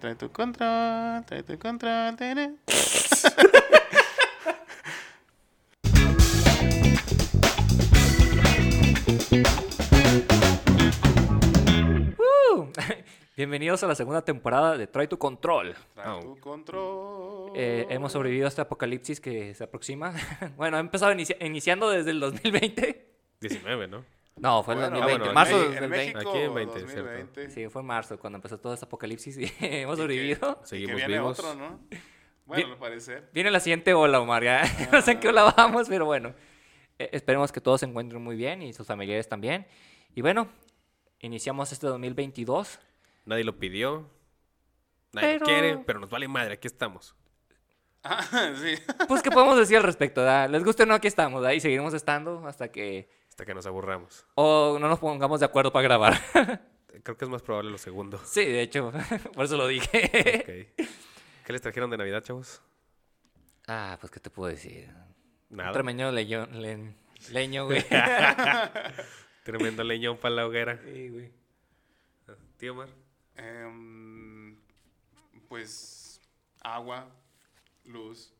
Trae tu control, trae tu control. Bienvenidos a la segunda temporada de Try to Control. Trae Oh. tu control. Eh, hemos sobrevivido a este apocalipsis que se aproxima. bueno, ha empezado inici- iniciando desde el 2020. 19, ¿no? No, fue el Bueno, 2020. bueno, marzo en, del en 2020. México, Aquí en 20, 2020. Sí, fue en marzo cuando empezó todo este apocalipsis y hemos Y que- sobrevivido. y que Seguimos viene vivos. otro, ¿no? Bueno, al parecer. Viene la siguiente ola, Omar. Ya. no sé en qué ola vamos, pero bueno. Eh, esperemos que todos se encuentren muy bien y sus familiares también. Y bueno, iniciamos este 2022. Nadie lo pidió. Nadie Pero- lo quiere, pero nos vale madre, aquí estamos. Ah, sí. Pues, ¿qué podemos decir al respecto? da? ¿Les gusta o no? Aquí estamos, ¿da? y seguiremos estando hasta que... Hasta que nos aburramos. O no nos pongamos de acuerdo para grabar. Creo que es más probable lo segundo. sí, de hecho, por eso lo dije. Ok. ¿Qué les trajeron de Navidad, chavos? ah, pues, ¿qué te puedo decir? Un Nada. tremendo leño, leño, güey. Tremendo leñón para la hoguera. Sí, güey. Tío Mar. Em, pues agua, luz,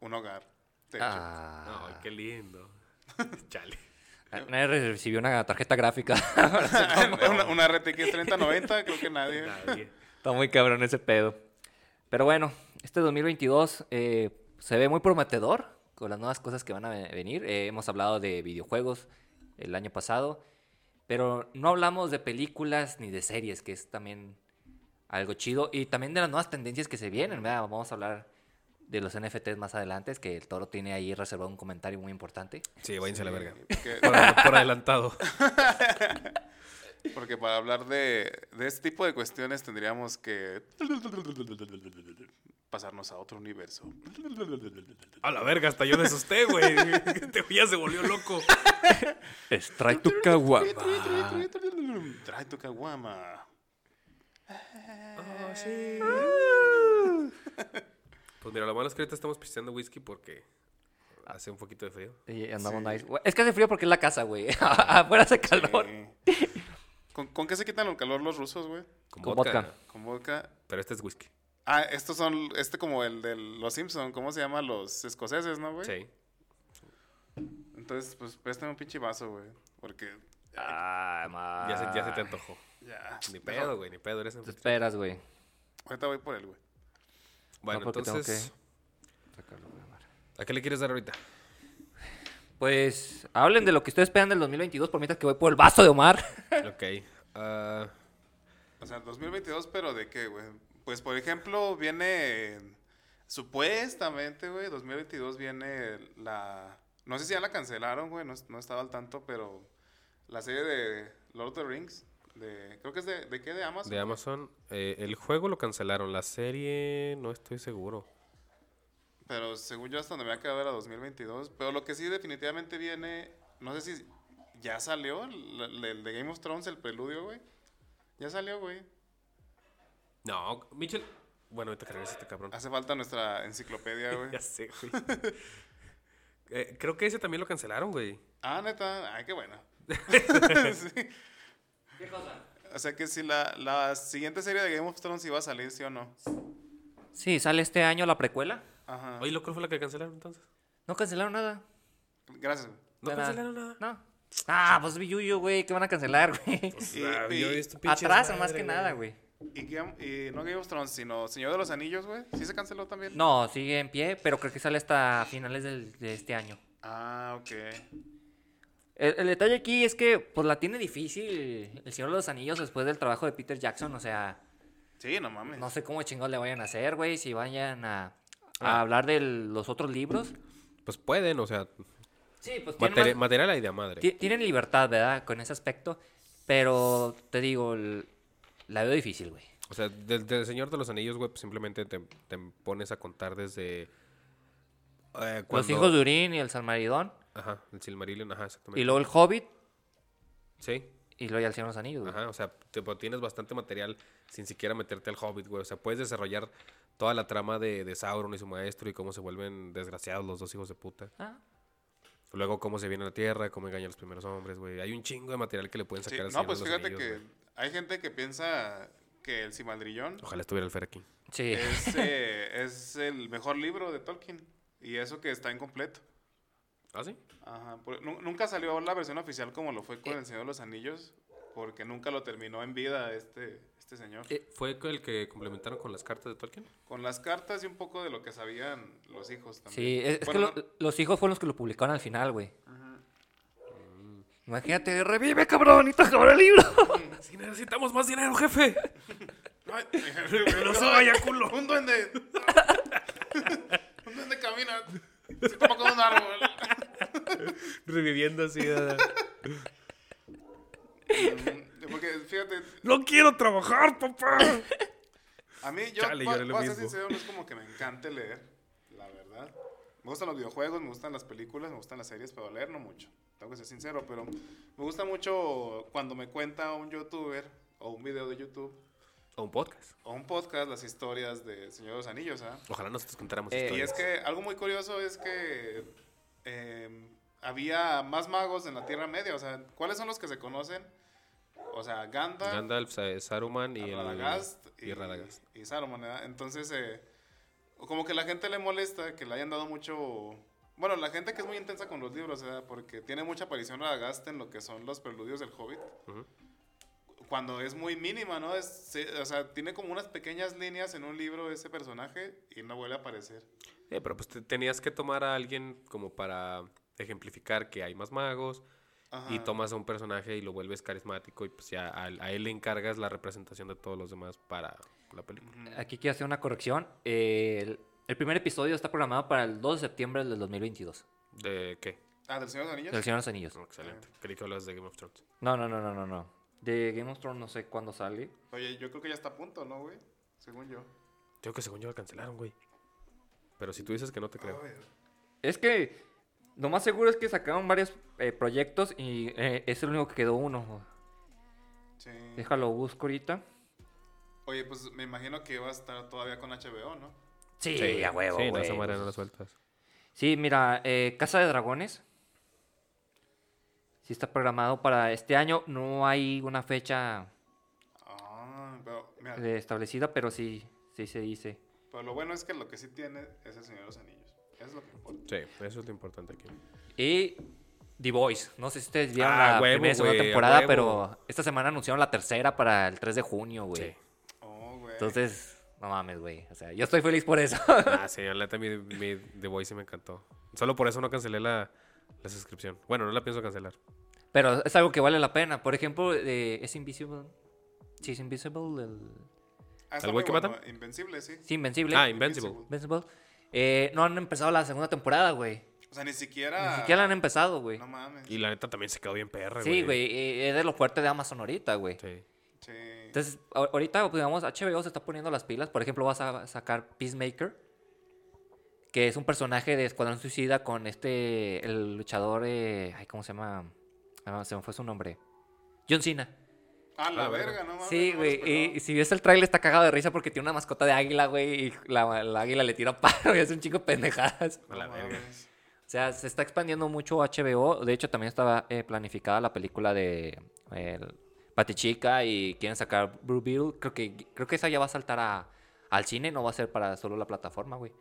un hogar, techo. Ah, Ay, qué lindo. Chale. nadie recibió una tarjeta gráfica. una, una RTX 3090, creo que nadie. Nadie. Está muy cabrón ese pedo. Pero bueno, este 2022 eh, se ve muy prometedor con las nuevas cosas que van a ve- venir. Eh, hemos hablado de videojuegos el año pasado, pero no hablamos de películas ni de series, que es también algo chido. Y también de las nuevas tendencias que se vienen. ¿verdad? Vamos a hablar de los NFTs más adelante, es que el toro tiene ahí reservado un comentario muy importante. Sí, váyanse a la verga. Porque, Por, por adelantado. porque para hablar de, de este tipo de cuestiones tendríamos que pasarnos a otro universo. A la verga, hasta yo me asusté, güey. Este güey ya se volvió loco. Extrae tu caguama. Trae tu caguama. Pues mira, lo malo es que ahorita estamos pisteando whisky porque hace un poquito de frío. Y andamos Sí. nice. Es que hace frío porque es la casa, güey. Afuera hace calor. Sí. ¿Con, con qué se quitan el calor los rusos, güey? Con, Con vodka. vodka. Con vodka. Pero este es whisky. Ah, estos son, este como el de los Simpson, ¿cómo se llama? Los escoceses, ¿no, güey? Sí. Entonces, pues préstame un pinche vaso, güey. Porque Ah, ma. Ya se, ya se te antojó. ya. Ni pedo, güey, ni pedo. Eres Te esperas, güey. Ahorita voy por él, güey. Bueno, No, entonces, que sacarlo, güey, Omar. ¿a qué le quieres dar ahorita? Pues hablen de lo que ustedes esperan del 2022 por mientras que voy por el vaso de Omar. Ok. ah, O sea, 2022, pero ¿de qué, güey? Pues, por ejemplo, viene... Supuestamente, güey, 2022 viene la... No sé si ya la cancelaron, güey, no, no estaba al tanto, pero la serie de Lord of the Rings, de, creo que es de, ¿de qué? ¿De Amazon? de Amazon. eh, el juego lo cancelaron. La serie no estoy seguro. Pero según yo hasta donde me ha quedado era 2022. Pero lo que sí definitivamente viene, no sé si ya salió el de Game of Thrones, el preludio, güey. Ya salió, güey. No, Mitchell. Bueno, ahorita cargas este cabrón. Hace falta nuestra enciclopedia, güey. ya sé, güey. Eh, creo que ese también lo cancelaron, güey. Ah, neta. Ay, qué bueno. Sí. ¿Qué cosa? O sea que si la, la siguiente serie de Game of Thrones iba a salir, ¿sí o no? Sí, sale este año la precuela. Ajá. Oye, ¿lo cuál fue la que cancelaron entonces? No cancelaron nada. Gracias. güey. No cancelaron nada. No. Ah, pues Billuyo, güey, que van a cancelar, güey. Y- Ah, y- yo he visto pinches pues, Atrás, más que nada, güey. Y, Game- y no Game of Thrones, sino Señor de los Anillos, güey. ¿Sí se canceló también? No, sigue en pie, pero creo que sale hasta finales del- de este año. Ah, ok. El, el detalle aquí es que, pues la tiene difícil el Señor de los Anillos después del trabajo de Peter Jackson. O sea, Sí, no mames. no sé cómo chingados le vayan a hacer, güey. Si vayan a, a Ah. hablar de los otros libros. Pues pueden, o sea, Sí, pues materi- más- material hay de madre. ti- tienen libertad, ¿verdad? Con ese aspecto. Pero te digo, el- la veo difícil, güey. O sea, del, del Señor de los Anillos, güey, pues simplemente te, te pones a contar desde. eh, Los cuando- hijos de Urín y el Salmaridón. Ajá, el Silmarillion, ajá, exactamente. Y luego el Hobbit. Sí, Y luego ya el Señor de los Anillos, güey. ajá, o sea, te- tienes bastante material sin siquiera meterte al Hobbit, güey. O sea, puedes desarrollar toda la trama de, de Sauron y su maestro y cómo se vuelven desgraciados los dos hijos de puta. Ah, Luego cómo se viene a la Tierra, cómo engaña a los primeros hombres, güey. Hay un chingo de material que le pueden Sí, sacar al No, Señor pues fíjate Anillos, que güey. hay gente que piensa que el Simaldrillón Ojalá estuviera el Fer aquí. Sí. es, eh, es el mejor libro de Tolkien. Y eso que está incompleto. ¿Ah, sí? Ajá, por- nu- nunca salió la versión oficial como lo fue con El Señor de los Anillos, porque nunca lo terminó en vida este, este señor. Eh, ¿Fue el que complementaron con las cartas de Tolkien? Con las cartas y un poco de lo que sabían los hijos también. Sí, es, que lo- los hijos fueron los que lo publicaron al final, güey. Imagínate, revive, cabrón, y cabrón el libro. Sí, necesitamos más dinero, jefe. no- no se vaya, culo. Un duende. un duende camina. Se toma con un árbol. Reviviendo así. ¿verdad? Porque fíjate, ¡No quiero trabajar, papá! A mí, yo, Chale, voy- a ser mismo. sincero, no es como que me encante leer, la verdad. Me gustan los videojuegos, me gustan las películas, me gustan las series, pero leer no mucho. Tengo que ser sincero, pero me gusta mucho cuando me cuenta un youtuber o un video de YouTube O un podcast. o un podcast las historias de Señor de los Anillos, ¿ah? Ojalá nosotros contáramos Eh, Y historias. es que algo muy curioso es que eh, había más magos en la Tierra Media. O sea, ¿cuáles son los que se conocen? O sea, Gandalf, Gandalf, Sa- Saruman y el... Radagast y Radagast. y Saruman, ¿verdad? Entonces, eh, como que la gente le molesta que le hayan dado mucho... Bueno, la gente que es muy intensa con los libros, ¿verdad? Porque tiene mucha aparición Radagast en lo que son los preludios del Hobbit. Ujú. Cuando es muy mínima, ¿no? Es, se- o sea, tiene como unas pequeñas líneas en un libro ese personaje y no vuelve a aparecer. Eh, pero pues te- tenías que tomar a alguien como para ejemplificar que hay más magos y tomas a un personaje y lo vuelves carismático y pues ya a, a él le encargas la representación de todos los demás para la película. Aquí quiero hacer una corrección. Eh, el, el primer episodio está programado para el 2 de septiembre del 2022. ¿De qué? Ah, del Señor de los Anillos. Del Señor de los Anillos. Oh, excelente. Creí que hablas de Game of Thrones. No, no, no, no, no, no. De Game of Thrones no sé cuándo sale. Oye, yo creo que ya está a punto, ¿no, güey? Según yo. Creo que según yo lo cancelaron, güey. Pero si tú dices que no te creo. Es que lo más seguro es que sacaron varios eh, proyectos y eh, es el único que quedó uno. sí. Déjalo, busco ahorita. Oye, pues me imagino que va a estar todavía con HBO, ¿no? Sí, a huevo, Sí, no, la sueltas. Sí, mira, eh, Casa de Dragones. Sí está programado para este año. No hay una fecha Ah, pero mira, establecida, pero sí, sí se dice. pero lo bueno es que lo que sí tiene es el Señor de los Anillos. Es lo que importa. Sí, eso es lo importante aquí. Y The Voice. No sé si ustedes vieron Ah, la huevo, primera y segunda a temporada, huevo. pero esta semana anunciaron la tercera para el 3 de junio, güey. Sí. Oh, güey. Entonces, no mames, güey. O sea, yo estoy feliz por eso. Ah, sí, la neta, mi, mi The Voice sí me encantó. Solo por eso no cancelé la, la suscripción. Bueno, no la pienso cancelar. pero es algo que vale la pena. Por ejemplo, eh, es Invisible. Sí, es Invisible. El... Ah, está ¿al muy güey que bueno. matan? Invencible, sí. Sí, Invencible. Ah, Invincible. Invincible. Eh, no han empezado la segunda temporada, güey. O sea, ni siquiera. Ni siquiera la han empezado, güey. No mames. Y la neta también se quedó bien perra, Sí, güey. eh, Es de lo fuerte de Amazon ahorita, güey. Sí. Sí. Entonces, ahorita, pues, digamos, HBO se está poniendo las pilas. Por ejemplo, vas a sacar Peacemaker, que es un personaje de Escuadrón Suicida con este, el luchador, eh, ay, ¿cómo se llama? Ah, se me fue su nombre. John Cena. Ah, la Ah, verga, verga. no mames. Sí, no güey. Y, si ves el trailer, está cagado de risa porque tiene una mascota de águila, güey. Y la, la águila le tira paro y hace un chico de pendejadas. A la No verga. O sea, se está expandiendo mucho HBO. De hecho, también estaba eh, planificada la película de eh, Batichica y quieren sacar Blue Beetle. Creo que, creo que esa ya va a saltar a, al cine, no va a ser para solo la plataforma, güey.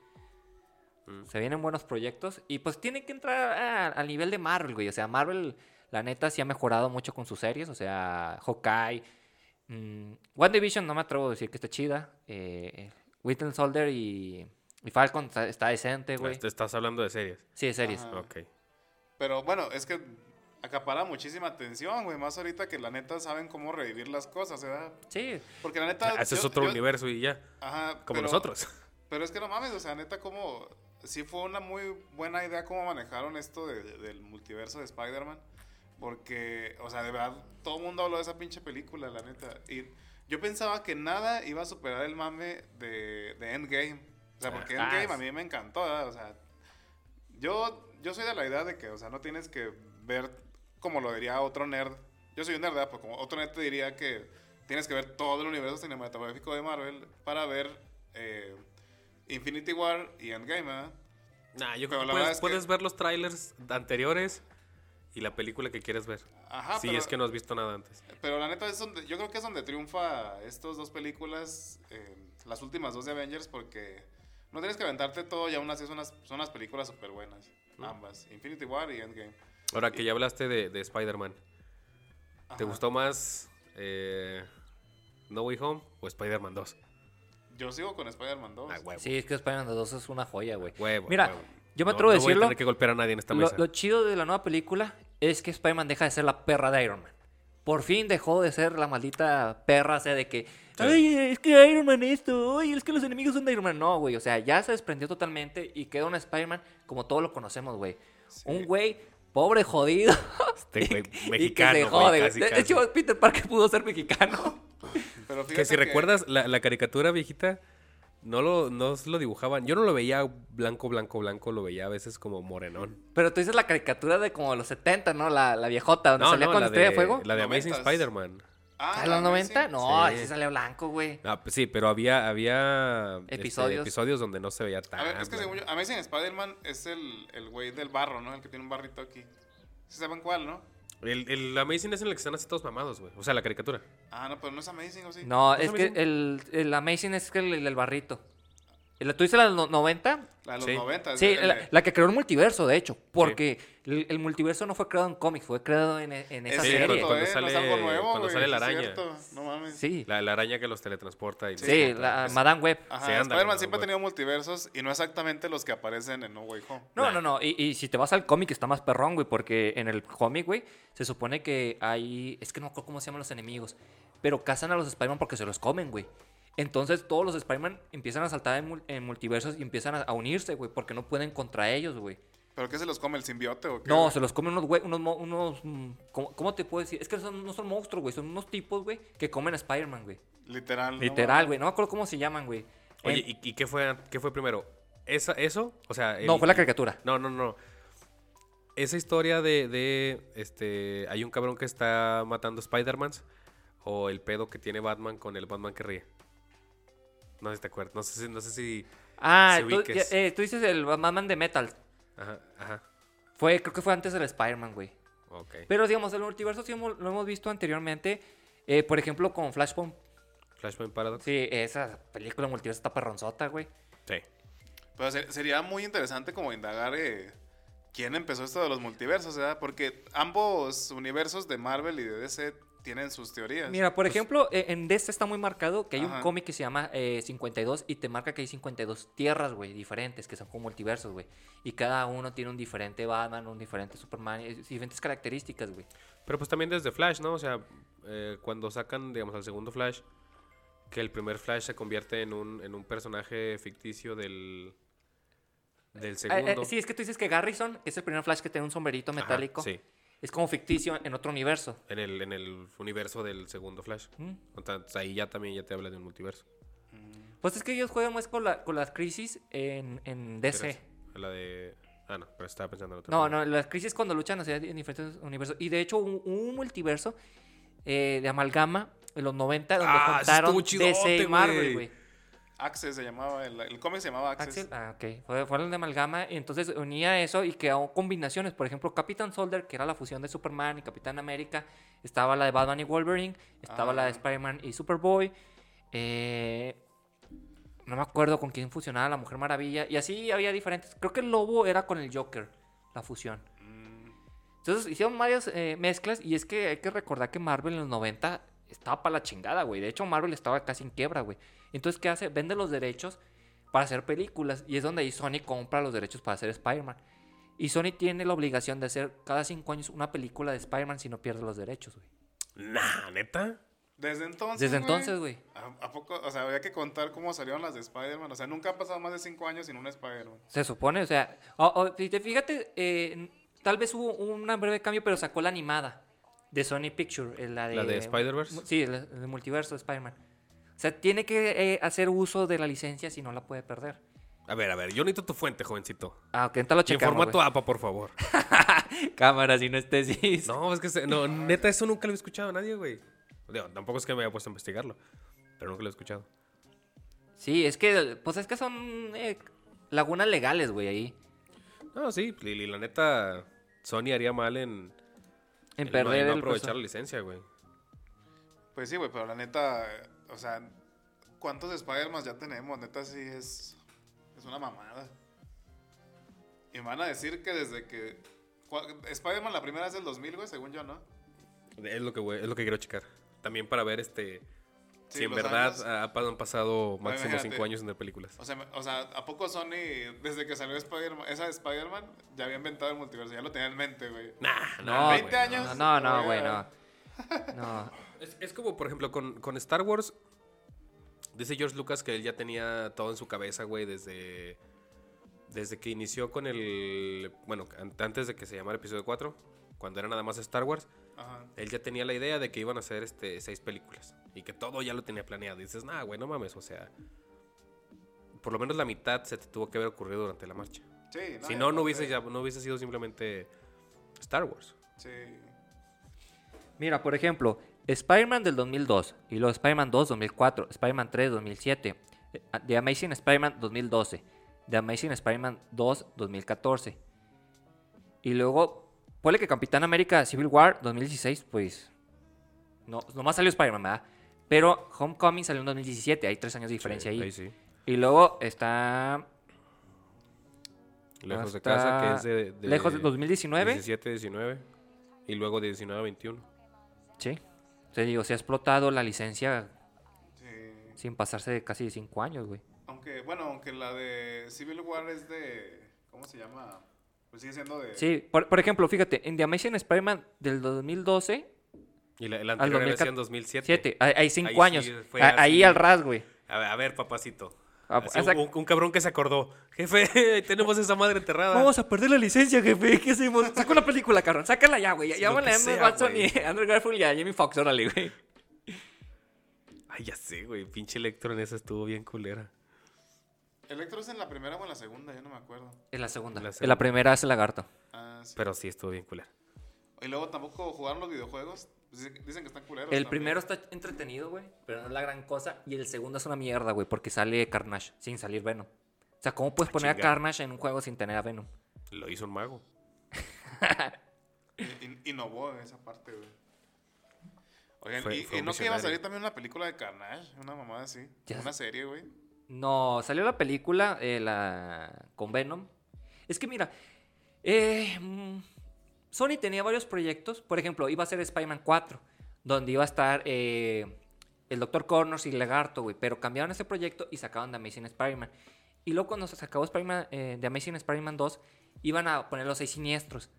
Mm. Se vienen buenos proyectos y pues tiene que entrar a- al nivel de Marvel, güey. O sea, Marvel, la neta, sí ha mejorado mucho con sus series. O sea, Hawkeye. mm, One Division no me atrevo a decir que esté chida. Eh, Winter Soldier y, y Falcon está, está decente, güey. Este- Estás hablando de series. Sí, de series. Ajá. Ok. Pero bueno, es que acapara muchísima atención, güey. Más ahorita que la neta saben cómo revivir las cosas, ¿verdad? Sí. Porque la neta. Ese es otro yo- universo y ya. Ajá. Como pero- nosotros. Pero es que no mames, o sea, neta, como. Sí fue una muy buena idea cómo manejaron esto de- del multiverso de Spider-Man. Porque, o sea, de verdad, todo el mundo habló de esa pinche película, la neta. Y yo pensaba que nada iba a superar el mame de, de Endgame. O sea, porque Ah, Endgame a mí me encantó, ¿verdad? O sea, yo, yo soy de la idea de que, o sea, no tienes que ver como lo diría otro nerd. Yo soy un nerd, ¿verdad? Pero como otro nerd te diría que tienes que ver todo el universo cinematográfico de Marvel para ver eh, Infinity War y Endgame, ¿verdad? Nah, yo creo puedes, que- puedes ver los trailers anteriores y la película que quieres ver. Ajá, si pero, es que no has visto nada antes. pero la neta es donde, yo creo que es donde triunfa estas dos películas, eh, las últimas dos de Avengers, porque no tienes que aventarte todo y aún así son unas, son unas películas súper buenas, ambas, Infinity War y Endgame. Ahora que ya hablaste de, de Spider-Man, ¿te gustó más eh, No Way Home o Spider-Man 2? Yo sigo con Spider-Man 2. Ah, huevo. Sí, es que Spider-Man 2 es una joya, güey. Huevo, Mira, huevo. yo me No- atrevo a no voy decirlo. tener que golpear a nadie en esta Lo, mesa. lo chido de la nueva película es que Spider-Man deja de ser la perra de Iron Man. Por fin dejó de ser la maldita perra, o sea, de que, ay, es que Iron Man esto, ay, es que los enemigos son de Iron Man. No, güey, o sea, ya se desprendió totalmente y queda un Spider-Man como todos lo conocemos, güey. Un güey pobre, jodido. Este güey y que mexicano, se güey, jode, casi, De- casi. hecho, Peter Parker pudo ser mexicano. Pero Que si recuerdas la, la caricatura viejita, no lo, no lo dibujaban. Yo no lo veía blanco, blanco, blanco, lo veía a veces como morenón. Pero tú dices la caricatura de como los 70, ¿no? La, la viejota, donde No, salía no, con la Estrella de, de Fuego. La de Amazing. Spider-Man. Ah, ¿A los 90? Amazing. No, Sí. sí salió blanco, güey. Ah, pues sí, pero había, había este, Episodios. episodios donde no se veía tan. A ver, es que según yo, Amazing Spider-Man es el, el güey del barro, ¿no? El que tiene un barrito aquí. ¿Sí saben cuál, no? El, el Amazing es en el que están así todos mamados, güey. O sea, la caricatura. Ah, no, pero no es Amazing, ¿o sí? No, ¿No es que el, el Amazing es que el, el del barrito. ¿La- ¿Tú dices la de los 90? La de los Sí. 90. Sí, el- la, el- la que creó el multiverso, de hecho. Porque el, el multiverso no fue creado en cómics, fue creado en, en Es esa Sí, serie. cuando- ¿eh? sale- no nuevo, cuando sale la sí es araña. No mames. Sí, La, la araña que los teletransporta y sí, mata. la Es- Madame Web. Sí, Spider-Man siempre ha tenido multiversos y no exactamente los que aparecen en No Way Home. No, no, no. Y, y si te vas al cómic está más perrón, güey, porque en el cómic, güey, se supone que hay... Es que no me acuerdo cómo se llaman los enemigos. Pero cazan a los Spider-Man porque se los comen, güey. Entonces todos los Spider-Man empiezan a saltar en, mul- en multiversos y empiezan a, a unirse, güey, porque no pueden contra ellos, güey. ¿Pero qué se los come el simbiote o qué? No, se los comen unos, güey, unos, unos mm, ¿cómo, cómo te puedo decir? Es que son- no son monstruos, güey, son unos tipos, güey, que comen a Spider-Man, güey. Literal. Literal, güey, no me acuerdo cómo se llaman, güey. Oye, En- ¿y, y qué, fue, qué fue primero? ¿Esa, ¿Eso? O sea. no, fue la caricatura. No, no, no. Esa historia de, de, este, hay un cabrón que está matando Spider-Mans o el pedo que tiene Batman con el Batman que ríe. No sé si te acuerdas. No sé si, no sé si. Ah, tú, ya- eh, tú dices el Batman de Metal. Ajá, ajá. Fue, creo que fue antes del Spider-Man, güey. Ok. Pero digamos, el multiverso sí hemos- lo hemos visto anteriormente. eh, por ejemplo, con Flashpoint. Flashpoint Paradox. Sí, esa película multiverso está perronzota, güey. Sí. Pero ser- sería muy interesante como indagar eh, quién empezó esto de los multiversos, ¿verdad? Porque ambos universos de Marvel y de DC tienen sus teorías. Mira, por ejemplo, eh, en DC está muy marcado que hay un cómic que se llama eh, 52 y te marca que hay 52 tierras, güey, diferentes, que son como multiversos, güey. Y cada uno tiene un diferente Batman, un diferente Superman, diferentes características, güey. Pero pues también desde Flash, ¿no? O sea, eh, cuando sacan, digamos, al segundo Flash, que el primer Flash se convierte en un, en un personaje ficticio del, del Eh, segundo. eh, sí, es que tú dices que Garrison, que es el primer Flash que tiene un sombrerito Ajá, metálico, sí, es como ficticio en otro universo. en el, en el universo del segundo Flash. ¿Mm? Entonces ahí ya también ya te habla de un multiverso. Pues es que ellos juegan más con, la, con las crisis en, en DC. La de... Ah, no, pero estaba pensando en otra. No, no, las crisis cuando luchan hacia en diferentes universos. Y de hecho, un, un multiverso eh, de amalgama en los 90 donde Ah, juntaron DC y Marvel, güey. Access se llamaba, el, el cómic se llamaba Access. Axel, ah, ok. Fue, fueron de amalgama y entonces unía eso y creó combinaciones. Por ejemplo, Capitán Soldier, que era la fusión de Superman y Capitán América. Estaba la de Batman y Wolverine. Estaba la de Ah. Spider-Man y Superboy. Eh, no me acuerdo con quién fusionaba la Mujer Maravilla. Y así había diferentes. Creo que el Lobo era con el Joker, la fusión. Mm, Entonces hicieron varias eh, mezclas y es que hay que recordar que Marvel en los 90 estaba para la chingada, güey. De hecho, Marvel estaba casi en quiebra, güey. Entonces, ¿qué hace? Vende los derechos para hacer películas y es donde ahí Sony compra los derechos para hacer Spider-Man. Y Sony tiene la obligación de hacer cada cinco años una película de Spider-Man si no pierde los derechos, güey. Nah, neta. Desde entonces. Desde güey, entonces, güey. ¿A, a poco? O sea, había que contar cómo salieron las de Spider-Man. O sea, nunca han pasado más de cinco años sin un Spider-Man. Se supone, o sea, o- o, si te fíjate, eh, tal vez hubo un breve cambio, pero sacó la animada de Sony Picture, eh, la de, ¿La de Spider-Verse? Sí, el, el multiverso de Spider-Man. O sea, tiene que eh, hacer uso de la licencia si no la puede perder. A ver, a ver, yo necesito tu fuente, jovencito. Ah, ok, entonces lo Y en checamos, formato. APA, por favor. Cámara, sinestesis. No, es que se- no, neta, eso nunca lo he escuchado a nadie, güey. Digo, tampoco es que me haya puesto a investigarlo, pero nunca lo he escuchado. Sí, es que, pues es que son eh, lagunas legales, güey, ahí. No, sí, y, y la neta, Sony haría mal en, En en perder no, el aprovechar la licencia, güey. Pues sí, güey, pero la neta, o sea, ¿cuántos Spider-Man ya tenemos? Neta, sí es, es una mamada. Y me van a decir que desde que... Spider-Man la primera es del 2000, güey, según yo, ¿no? Es lo que, güey, es lo que quiero checar. También para ver este Sí, si en verdad años. han pasado máximo imagínate. cinco años en las películas. O sea, o sea, ¿a poco Sony, desde que salió Spider-Man, esa de Spider-Man, ya había inventado el multiverso? Ya lo tenía en mente, güey. Nah, No, 20 güey, años. No, no, güey, no. No. Es, es como, por ejemplo, con, con Star Wars. Dice George Lucas que él ya tenía todo en su cabeza, güey, desde. Desde que inició con el. Bueno, an- antes de que se llamara episodio 4, cuando era nada más Star Wars, Ajá. él ya tenía la idea de que iban a hacer este, seis películas. Y que todo ya lo tenía planeado. Y dices, nah, güey, no mames, o sea. Por lo menos la mitad se te tuvo que haber ocurrido durante la marcha. Sí, si no, no hubiese, ya- no hubiese sido simplemente Star Wars. Sí. Mira, por ejemplo, Spider-Man del 2002, y luego Spider-Man 2 2004, Spider-Man 3 2007, eh, The Amazing Spider-Man 2012, The Amazing Spider-Man 2 2014. Y luego, ponle que Capitán América Civil War 2016, pues. No, nomás salió Spider-Man, ¿verdad? Pero Homecoming salió en 2017, hay tres años de diferencia Sí, ahí. sí. Y luego está. Lejos de casa, que es de, de Lejos de 2019. 17, 19. Y luego de 19 a 21. Sí. Te digo, se ha explotado la licencia Sí. sin pasarse de casi 5 años, güey. Aunque, bueno, aunque la de Civil War es de. ¿Cómo se llama? Pues sigue siendo de. Sí, por, por ejemplo, fíjate, en The Amazing Spider-Man del 2012, Y la, la anterior era 2014, en 2007. 7, hay, cinco Ahí años. sí fue A- ahí al ras, güey. A ver, a ver, papacito. Ah, Así, esa- un, un cabrón que se acordó. Jefe, tenemos esa madre enterrada. Vamos a perder la licencia, jefe. ¿Qué hacemos? Saca una película, cabrón. Sácala ya, güey. Llámale a Emma Watson güey. y a Andrew Garfield y a Jamie Foxx, órale, güey. Ay, ya sé, güey. Pinche Electro en esa estuvo bien culera. ¿Electro es en la primera o en la segunda? Yo no me acuerdo. En la segunda. La En la primera es el lagarto. Ah, sí. Pero sí estuvo bien culera. Y luego tampoco jugaron los videojuegos. Dicen, dicen que están culeros. El también. primero está entretenido, güey, pero no es la gran cosa. Y el segundo es una mierda, güey, porque sale Carnage sin salir Venom. O sea, ¿cómo puedes Ah, poner a. Carnage en un juego sin tener a Venom? Lo hizo un mago. In- innovó en esa parte, güey. Oigan, Fue- y, fue y no que iba a salir también una película de Carnage, una mamada así. Ya Una serie, güey. No, salió la película eh, la... con Venom. Es que mira, eh, mm, Sony tenía varios proyectos. Por ejemplo, iba a ser Spider-Man 4, donde iba a estar eh, el Dr. Connors y Lagarto, güey. Pero cambiaron ese proyecto y sacaron The Amazing Spider-Man. Y luego cuando se acabó Spider-Man, The Amazing Spider-Man 2, iban a poner los seis siniestros.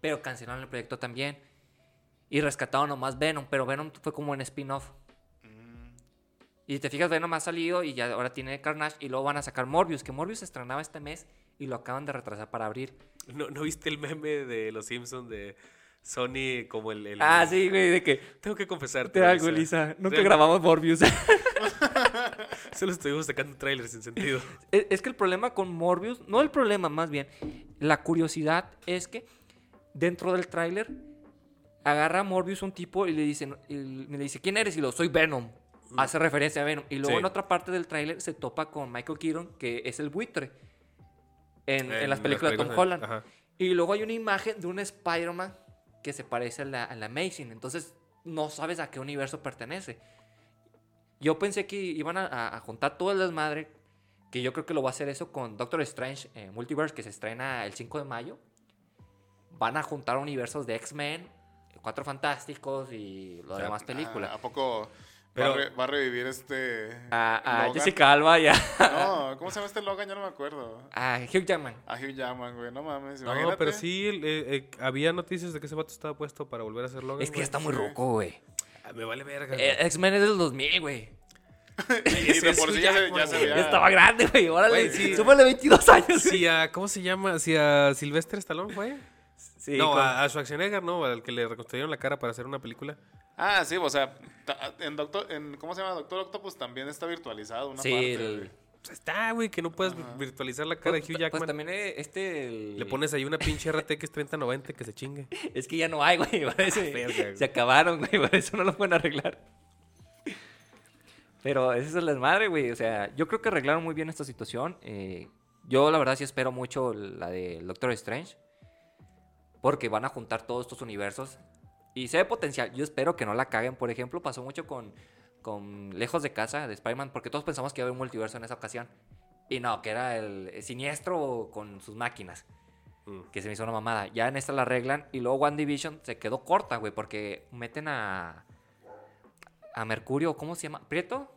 Pero cancelaron el proyecto también. Y rescataron nomás Venom, pero Venom fue como un spin-off. Y te fijas, Venom ha salido y ya ahora tiene Carnage y luego van a sacar Morbius, que Morbius se estrenaba este mes y lo acaban de retrasar para abril. ¿No, ¿no viste el meme de los Simpsons de Sony como el... el- Ah, sí, güey, de que Tengo que confesarte. te algo, Lisa. Nunca Sí. grabamos Morbius. Solo estuvimos sacando trailers sin sentido. es es que el problema con Morbius, no el problema más bien, la curiosidad es que dentro del tráiler agarra a Morbius un tipo y le dice, y le dice, ¿quién eres? Y lo, soy Venom. Hace referencia a Venom. Y luego Sí. en otra parte del tráiler se topa con Michael Keaton, que es el buitre. En, en las películas de Tom Holland. Ajá. Y luego hay una imagen de un Spider-Man que se parece a la, a la Amazing. Entonces no sabes a qué universo pertenece. Yo pensé que iban a, juntar todo el desmadre. Que yo creo que lo va a hacer eso con Doctor Strange eh, Multiverse, que se estrena el 5 de mayo. Van a juntar universos de X-Men, Cuatro Fantásticos y las demás películas. ¿A poco Pero- va, a re- va a revivir este. a? Jessica Alba y a, No, ¿cómo se llama este Logan? Ya no me acuerdo. a Hugh Jackman. A Hugh Jackman, güey, no mames. No, imagínate. pero sí, eh, eh, había noticias de que ese vato estaba puesto para volver a hacer Logan. Es que güey. ya está muy sí. roco, güey. Ah, Me vale verga. Eh, X-Men es del 2000, güey. Y de por sí ya se, ya se güey. veía. Ya estaba grande, güey. Órale, Güey, sí. súmale 22 años. Si a, ¿Cómo se llama? Si a Sylvester Stallone fue. Sí, no, con- a, a Schwarzenegger, ¿no? Al que le reconstruyeron la cara para hacer una película. Ah, sí, o sea, en Doctor, en, ¿cómo se llama? Doctor Octopus también está virtualizado una Sí, parte. el-. Pues está, güey, que no puedes virtualizar la cara Pues, de Hugh pues Jackman. también eh, este... el- Le pones ahí una pinche RTX 3090 que se chingue. Es que ya no hay, güey. por eso- Verga, güey. se acabaron, güey. Por eso no lo pueden arreglar. Pero ese es el desmadre, güey. O sea, yo creo que arreglaron muy bien esta situación. eh, Yo la verdad sí espero mucho la de Doctor Strange. Porque van a juntar todos estos universos. Y se ve potencial. Yo espero que no la caguen. Por ejemplo, pasó mucho con, con Lejos de Casa de Spider-Man. Porque todos pensamos que iba a haber un multiverso en esa ocasión. Y no, que era el, el siniestro con sus máquinas. Mm. Que se me hizo una mamada. Ya en esta la arreglan. Y luego One Division se quedó corta, güey. Porque meten a. A Mercurio, ¿cómo se llama? ¿Prieto?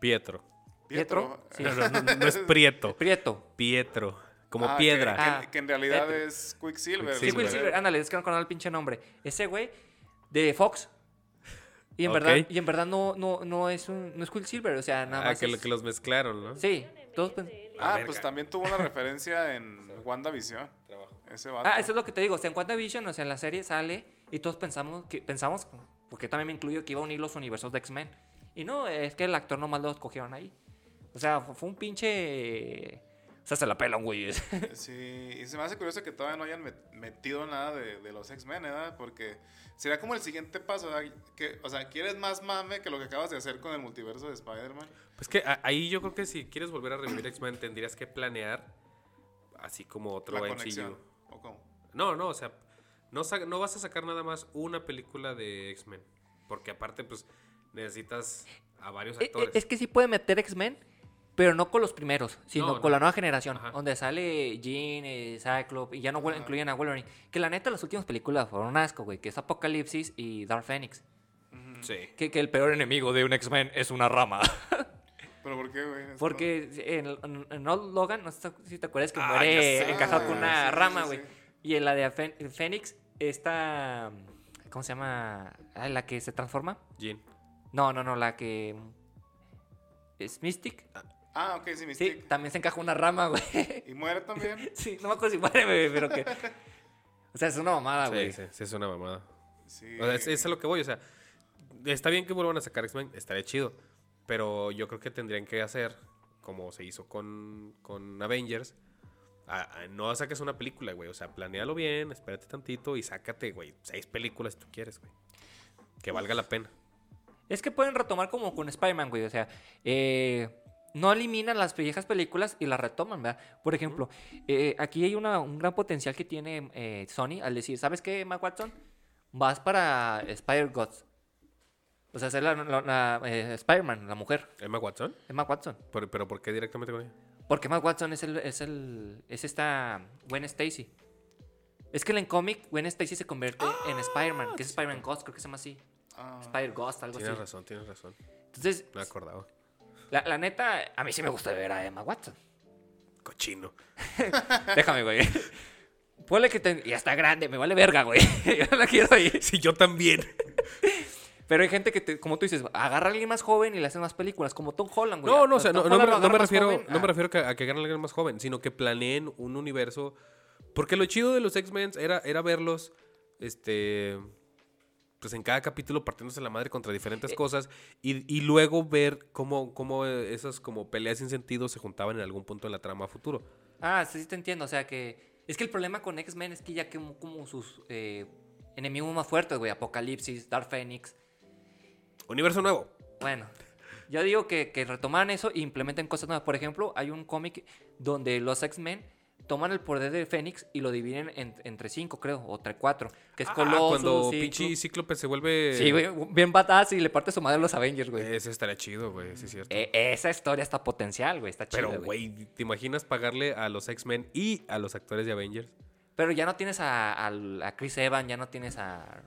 Pietro. Pietro. Sí. No, no, no, no es Prieto. Prieto. Pietro. Como Ah, piedra. Que, que- Ah. que en realidad Petro. es Quicksilver. Sí, Quicksilver. Ándale, es que no conozco el pinche nombre. Ese güey de Fox. Y en verdad, y en verdad no, no, no es un, no es Quicksilver, o sea, nada Ah, más. que, lo- es- que los mezclaron, ¿no? Sí, todos pen- Ah, pues también tuvo una referencia en WandaVision. Ese vato. Ah, eso es lo que te digo. O sea, en WandaVision, o sea, en la serie sale y todos pensamos que pensamos, porque también me incluyo que iba a unir los universos de X-Men. Y no, es que el actor nomás lo escogieron ahí. O sea, fue fue un pinche. Sea, se la pelan, güey. Sí, y se me hace curioso que todavía no hayan met- metido nada de, de los X-Men, ¿verdad? Porque sería como el siguiente paso, ¿verdad? Que, o sea, ¿quieres más mame que lo que acabas de hacer con el multiverso de Spider-Man? Pues que a- ahí yo creo que si quieres volver a revivir X-Men tendrías que planear así como otro La MCU. conexión. ¿O cómo? No, no, o sea, no, no vas a sacar nada más una película de X-Men. Porque aparte, pues, necesitas a varios Eh, eh, actores. Es que sí puede meter X-Men, pero no con los primeros, sino No, con no. la nueva generación, Ajá. donde sale Jean, eh, Cyclops, y ya no incluyen a Wolverine. Que la neta, las últimas películas fueron un asco, güey, que es Apocalipsis y Dark Phoenix. Sí. Que, que el peor enemigo de un X-Men es una rama. ¿Pero por qué, güey? Porque en, Old Logan, no sé si te acuerdas que Ah, muere encajado con una Sí, rama, güey. sí. Y en la de Fénix, esta. ¿Cómo se llama? Ah, la que se transforma. Jean. No, no, no, la que. Es Mystic. no- Ah, ok, sí, Sí, Mystique. también se encaja una rama, güey. ¿Y muere también? Sí, no me acuerdo si muere, güey, pero que. O sea, es una mamada, sí, güey. sí, sí, es una mamada. Sí. O sea, es, es a lo que voy, o sea, está bien que vuelvan a sacar X-Men, estaría chido. Pero yo creo que tendrían que hacer, como se hizo con, con Avengers, a- a- no saques una película, güey. O sea, planealo bien, espérate tantito y sácate, güey, seis películas si tú quieres, güey. Que valga la pena. Es que pueden retomar como con Spider-Man, güey. O sea, eh, no eliminan las viejas películas y las retoman, ¿verdad? Por ejemplo, eh, aquí hay una- un gran potencial que tiene eh, Sony al decir, ¿sabes qué, Matt Watson? Vas para Spider-Gods. O sea, ser la, la- la, eh, Spider-Man, la mujer. Emma Watson, Es Matt Watson. ¿Pero, pero ¿por qué directamente con ella? Porque Matt Watson es el, es el, es esta Gwen Stacy. Es que en el cómic Gwen Stacy se convierte en Spider-Man, que es Spider-Man Ghost, creo que se llama así. Ah, Spider-Ghost, algo Tienes así. razón, tienes razón. Entonces, me acordaba. La, la neta, a mí sí me gusta ver a Emma Watson. Cochino. Déjame, güey. Ponle que te- ya está grande, me vale verga, güey. Yo no la quiero ir. Sí, yo también. Pero hay gente que, te- como tú dices, agarra a alguien más joven y le hacen más películas, como Tom Holland, güey. No, no, o A sea, no, no me, no refiero, no me ah, refiero que- a que ganen alguien más joven, sino que planeen un universo. Porque lo chido de los X-Men era, era verlos, este, pues en cada capítulo partiéndose la madre contra Eh. diferentes cosas y, y luego ver cómo, cómo eh, esas como peleas sin sentido se juntaban en algún punto en la trama futuro. Ah, sí, sí te entiendo. O sea que. Es que el problema con X-Men es que ya como, como sus eh, enemigos más fuertes, güey. Apocalipsis, Dark Phoenix. Universo nuevo. Bueno, yo digo que, que retomaran eso e implementen cosas nuevas. Por ejemplo, hay un cómic donde los X-Men toman el poder de Fénix y lo dividen en- entre cinco, creo, o entre cuatro. Que es Ah, Colossus, cuando pinche Cíclope se vuelve... Sí, güey, bien badass y le parte su madre a los Avengers, güey. Ese estaría chido, güey, sí es cierto. Eh, esa historia está potencial, güey, está chida, Pero, güey, ¿te imaginas pagarle a los X-Men y a los actores de Avengers? Pero ya no tienes a, al- a Chris Evans, ya no tienes a,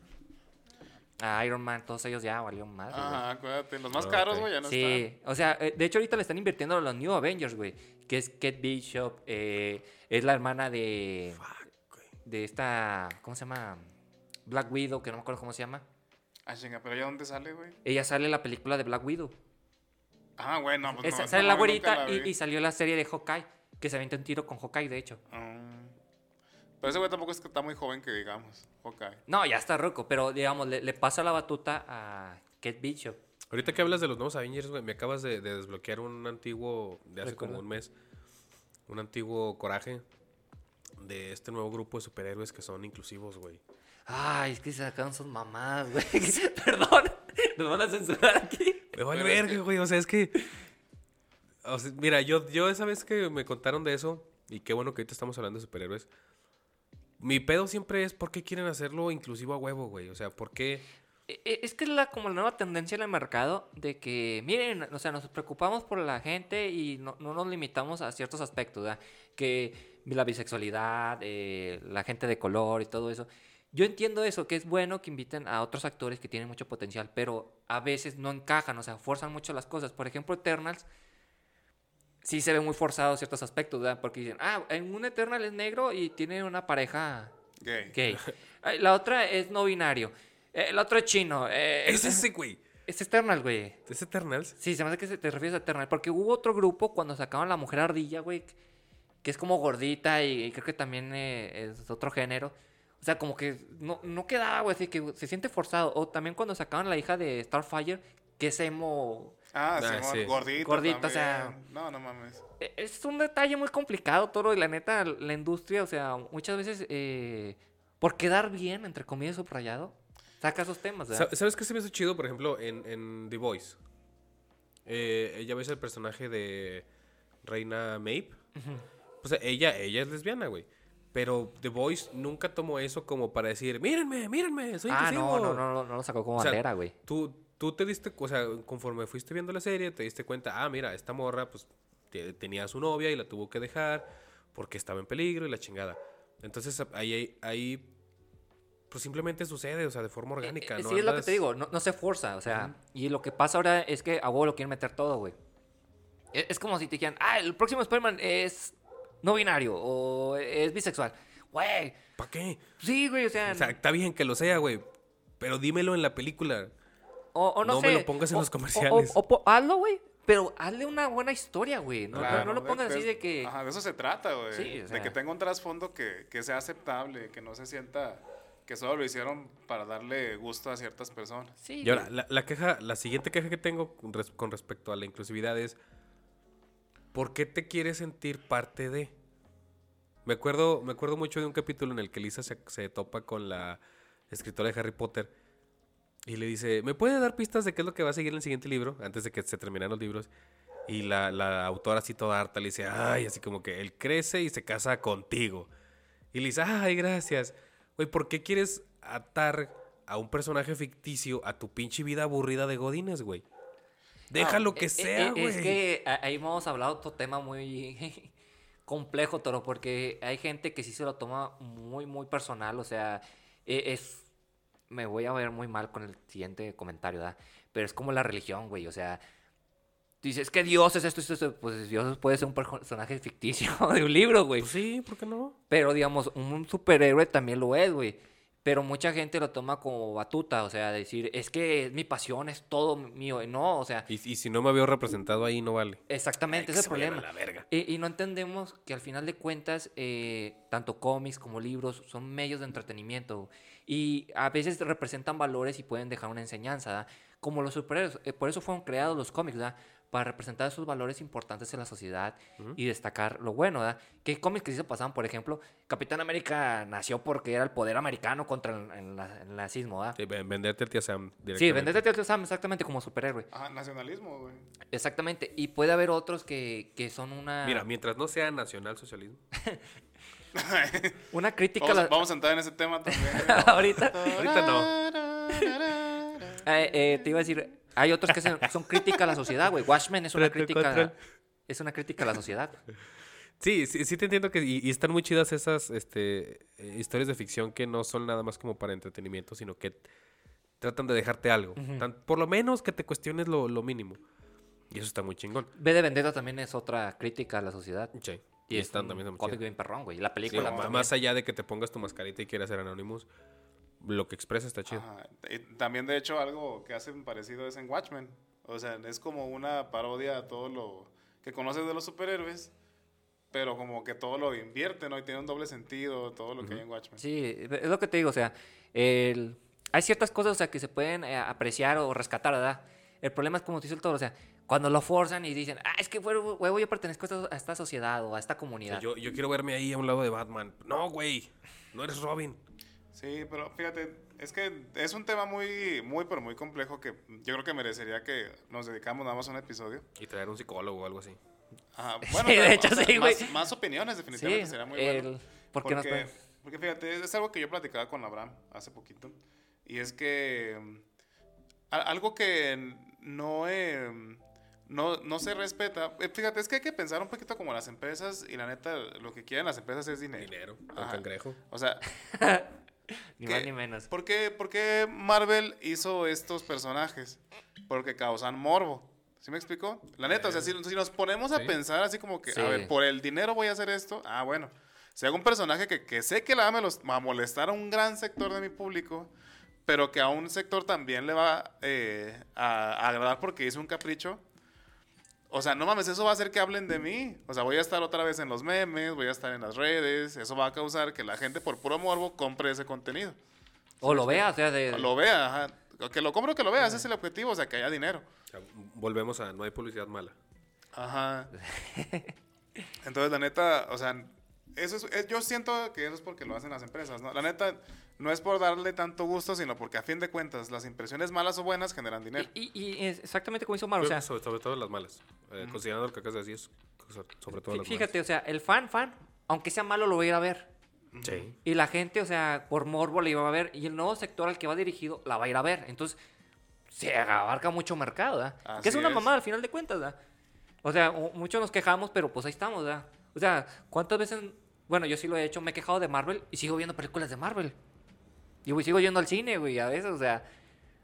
a Iron Man, todos ellos ya valieron güey. Ajá, acuérdate. Los más Ah, caros, güey, ya no sí, o sea, eh, de hecho ahorita le están invirtiendo a los New Avengers, güey. Que es Kate Bishop, eh, es la hermana de, de esta, ¿cómo se llama? Black Widow, que no me acuerdo cómo se llama. Ah, chinga, pero ¿ya dónde sale, güey? Ella sale en la película de Black Widow. Ah, güey, no, pues Esa- no, sale no, la güerita la y, y salió la serie de Hawkeye, que se avienta un tiro con Hawkeye, de hecho. Ah. Pero ese güey tampoco es que está muy joven que digamos. Ok. No, ya está roco, pero digamos, le, le pasa la batuta a Kate Bishop. Ahorita que hablas de los nuevos Avengers, güey, me acabas de, de desbloquear un antiguo, de hace Recuerdo. como un mes, un antiguo coraje de este nuevo grupo de superhéroes que son inclusivos, güey. Ay, es que se sacaron sus mamadas, güey. Perdón, nos van a censurar aquí. Me vale Pero es verga, güey, o sea, es que... o sea, mira, yo, yo esa vez que me contaron de eso, y qué bueno que ahorita estamos hablando de superhéroes. Mi pedo siempre es por qué quieren hacerlo inclusivo a huevo, güey. O sea, ¿por qué? E- e- Es que es la, como la nueva tendencia en el mercado de que, miren, o sea, nos preocupamos por la gente y no, no nos limitamos a ciertos aspectos, ¿verdad? Que la bisexualidad, eh, la gente de color y todo eso. Yo entiendo eso, que es bueno que inviten a otros actores que tienen mucho potencial, pero a veces no encajan, o sea, forzan mucho las cosas. Por ejemplo, Eternals sí se ve muy forzado ciertos aspectos, ¿verdad? Porque dicen, ah, en un Eternal es negro y tiene una pareja Gay. gay. Ay, La otra es no binario. Eh, El otro es chino. eh, Es ese, güey. Es Eternal, güey. ¿Es Eternals? Sí, se me hace que se- te refieres a Eternal. Porque hubo otro grupo cuando sacaban la mujer ardilla, güey. Que es como gordita y, creo que también eh, es otro género. O sea, como que no, no quedaba, güey. Así que se siente forzado. O también cuando sacaban la hija de Starfire, que es emo. Ah, Ah, sí. gordito. Gordito, o sea-. No, no mames. Eh, Es un detalle muy complicado todo. Y la neta, la industria, o sea, muchas veces eh, por quedar bien, entre comillas, subrayado, saca esos temas, ¿verdad? Sa- ¿Sabes qué se me hizo chido? Por ejemplo, en, en The Voice. Eh, ella ves el personaje de Reina Maeve. O sea, ella, ella es lesbiana, güey. Pero The Voice nunca tomó eso como para decir, mírenme, mírenme, soy Ah, no, inclusivo". no, no, no, no lo sacó como O sea, bandera, güey. Tú, tú te diste, o sea, conforme fuiste viendo la serie, te diste cuenta, ah, mira, esta morra, pues, te- tenía a su novia y la tuvo que dejar porque estaba en peligro y la chingada. Entonces, ahí, ahí, pues, simplemente sucede, o sea, de forma orgánica, Eh, ¿no? sí, es lo que te digo, no, no se forza, o sea, y lo que pasa ahora es que a huevo lo quieren meter todo, güey. Es, es como si te dijeran, ah, el próximo Spider-Man es no binario o es bisexual. Güey, ¿Para qué? sí, güey, o sea, O sea, está bien que lo sea, güey, pero dímelo en la película. o, o no, no me lo pongas en o- los o- comerciales. O, hazlo, güey, pero hazle una buena historia, güey. No, no- Claro, no lo pongas así es- de que... Ajá, de eso se trata, güey. Sí, o sea. De que tenga un trasfondo que, que sea aceptable, que no se sienta que solo lo hicieron para darle gusto a ciertas personas. Sí, Y ahora, la, la queja, la siguiente queja que tengo con, res- con respecto a la inclusividad es, ¿por qué te quieres sentir parte de? Me acuerdo, me acuerdo mucho de un capítulo en el que Lisa se, se topa con la escritora de Harry Potter y le dice, ¿me puede dar pistas de qué es lo que va a seguir en el siguiente libro? Antes de que se terminaran los libros. Y la, la autora así toda harta le dice, ay, así como que él crece y se casa contigo. Y le dice, ay, gracias. Güey, ¿por qué quieres atar a un personaje ficticio a tu pinche vida aburrida de Godines, güey? Deja lo que Eh, sea, eh, güey. Es que a- ahí hemos hablado de otro tema muy complejo, Toro, porque hay gente que sí se lo toma muy, muy personal. O sea, es. Me voy a ver muy mal con el siguiente comentario, ¿verdad? Pero es como la religión, güey. O sea, tú dices que Dios es esto, esto, esto. Pues Dios puede ser un personaje ficticio de un libro, güey. Pues sí, ¿por qué no? Pero, digamos, un superhéroe también lo es, güey. Pero mucha gente lo toma como batuta, o sea, decir, es que es mi pasión, es todo mío. No, o sea, Y, y si no me veo representado ahí, no vale. exactamente, ese es el problema. la verga. Y, y no entendemos que al final de cuentas, eh, tanto cómics como libros son medios de entretenimiento. Y a veces representan valores y pueden dejar una enseñanza, ¿verdad? Como los superhéroes. Eh, por eso fueron creados los cómics, ¿verdad? Para representar esos valores importantes en la sociedad y destacar lo bueno, ¿verdad? Que cómics que sí se pasaban, por ejemplo, Capitán América nació porque era el poder americano contra el, el na- el nazismo, ¿verdad? Sí, ven- venderte al tía Sam Sí, directamente. vendete a Tío Sam exactamente como superhéroe. Ajá, nacionalismo, güey. Exactamente. Y puede haber otros que, que son una, Mira, mientras no sea nacionalsocialismo. una crítica a Vamos, la- vamos a entrar en ese tema también. ahorita. Ahorita no. Eh, eh, te iba a decir, hay otros que son, son crítica a la sociedad, güey. Watchmen es una crítica. Es una crítica a la sociedad. Sí, sí, sí te entiendo que y, y están muy chidas esas este, eh, historias de ficción que no son nada más como para entretenimiento, sino que tratan de dejarte algo. Tan- por lo menos que te cuestiones lo, lo mínimo. Y eso está muy chingón. B de Vendetta también es otra crítica a la sociedad. Sí. Y, Y, es están también cómic bien perrón, güey. La Sí, película ma- también. más allá de que te pongas tu mascarita y quieras ser Anonymous, lo que expresa está chido. Ajá. Y también, de hecho, algo que hacen parecido es en Watchmen. O sea, es como una parodia a todo lo que conoces de los superhéroes, pero como que todo lo invierte, ¿no? Y tiene un doble sentido todo lo que hay en Watchmen. Sí, es lo que te digo, o sea, el- hay ciertas cosas o sea, que se pueden eh, apreciar o rescatar, ¿verdad? El problema es como te dice el todo, o sea, cuando lo forzan y dicen, ah, es que huevo, huevo, yo pertenezco a esta, a esta sociedad o a esta O sea, comunidad. yo, yo quiero verme ahí a un lado de Batman. No, güey. No eres Robin. Sí, pero fíjate, es que es un tema muy, muy, pero muy complejo que yo creo que merecería que nos dedicamos nada más a un episodio. Y traer un psicólogo o algo así. Ajá, bueno, Sí, de pero, hecho, o sea, sí, más, más opiniones, definitivamente Sí, sería muy el- bueno. ¿por qué porque, porque fíjate, es algo que yo platicaba con Abraham hace poquito. Y es que mm, a- algo que no, eh, no, no se respeta. eh, Fíjate, es que hay que pensar un poquito como las empresas y la neta, lo que quieren las empresas es dinero. Dinero, Ajá. cangrejo. O sea, Ni más ni menos. ¿Por qué, por qué Marvel hizo estos personajes? Porque causan morbo. ¿Sí me explicó? La neta, o sea, si, si nos ponemos a Sí. pensar así como que, Sí. a ver, por el dinero voy a hacer esto, ah, bueno. Si hago un personaje que, que sé que le va a molestar a un gran sector de mi público, pero que a un sector también le va eh, a, a agradar porque hizo un capricho, o sea, no mames, eso va a hacer que hablen de mí. O sea, voy a estar otra vez en los memes, voy a estar en las redes, eso va a causar que la gente por puro morbo compre ese contenido. O lo vea, o sea, de... Lo vea, ajá. Que lo compro, que lo vea, ese es el objetivo, o sea, que haya dinero. O sea, volvemos a no hay publicidad mala. Ajá. Entonces, la neta, o sea, eso es, es- yo siento que eso es porque lo hacen las empresas, ¿no? La neta, no es por darle tanto gusto, sino porque a fin de cuentas, las impresiones malas o buenas generan dinero. Y, y- y es exactamente como hizo Omar, o sea, sobre, sobre todo las malas. Eh, Considerando lo que acabas de decir, so- sobre todo las fíjate, o sea, el fan, fan, aunque sea malo, lo va a ir a ver. malas. Sí. Y la gente, o sea, por morbo le iba a ver. Y el nuevo sector al que va dirigido la va a ir a ver. Entonces, se abarca mucho mercado, ¿verdad? que es una es. mamada al final de cuentas, ¿verdad? O sea, muchos nos quejamos, pero pues ahí estamos, ¿verdad? O sea, ¿cuántas veces... Bueno, yo sí lo he hecho, me he quejado de Marvel y sigo viendo películas de Marvel. Y güey, sigo yendo al cine, güey, a veces, o sea...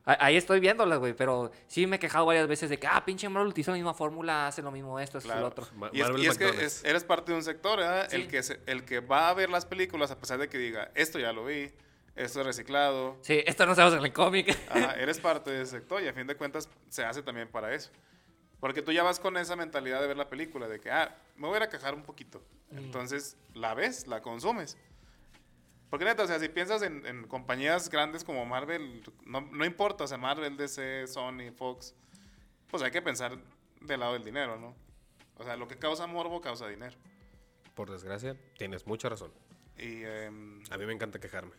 Ahí estoy viéndolas, güey, pero sí me he quejado varias veces de que, ah, pinche Marvel utiliza la misma fórmula, hace lo mismo esto, esto, Claro. lo otro. Ma- Y es, y es que es- eres parte de un sector, ¿verdad? Sí. El, que se- el que va a ver las películas, a pesar de que diga, esto ya lo vi, esto es reciclado, Sí, esto no se hace en el cómic. Ajá, eres parte de ese sector y a fin de cuentas se hace también para eso. Porque tú ya vas con esa mentalidad de ver la película, de que, ah, me voy a ir a quejar un poquito. Entonces, la ves, la consumes. Porque neta, o sea, si piensas en, en compañías grandes como Marvel, no, no importa, o sea, Marvel, DC, Sony, Fox, pues hay que pensar del lado del dinero, ¿no? O sea, lo que causa morbo causa dinero. Por desgracia, tienes mucha razón. Y, em, A mí me encanta quejarme.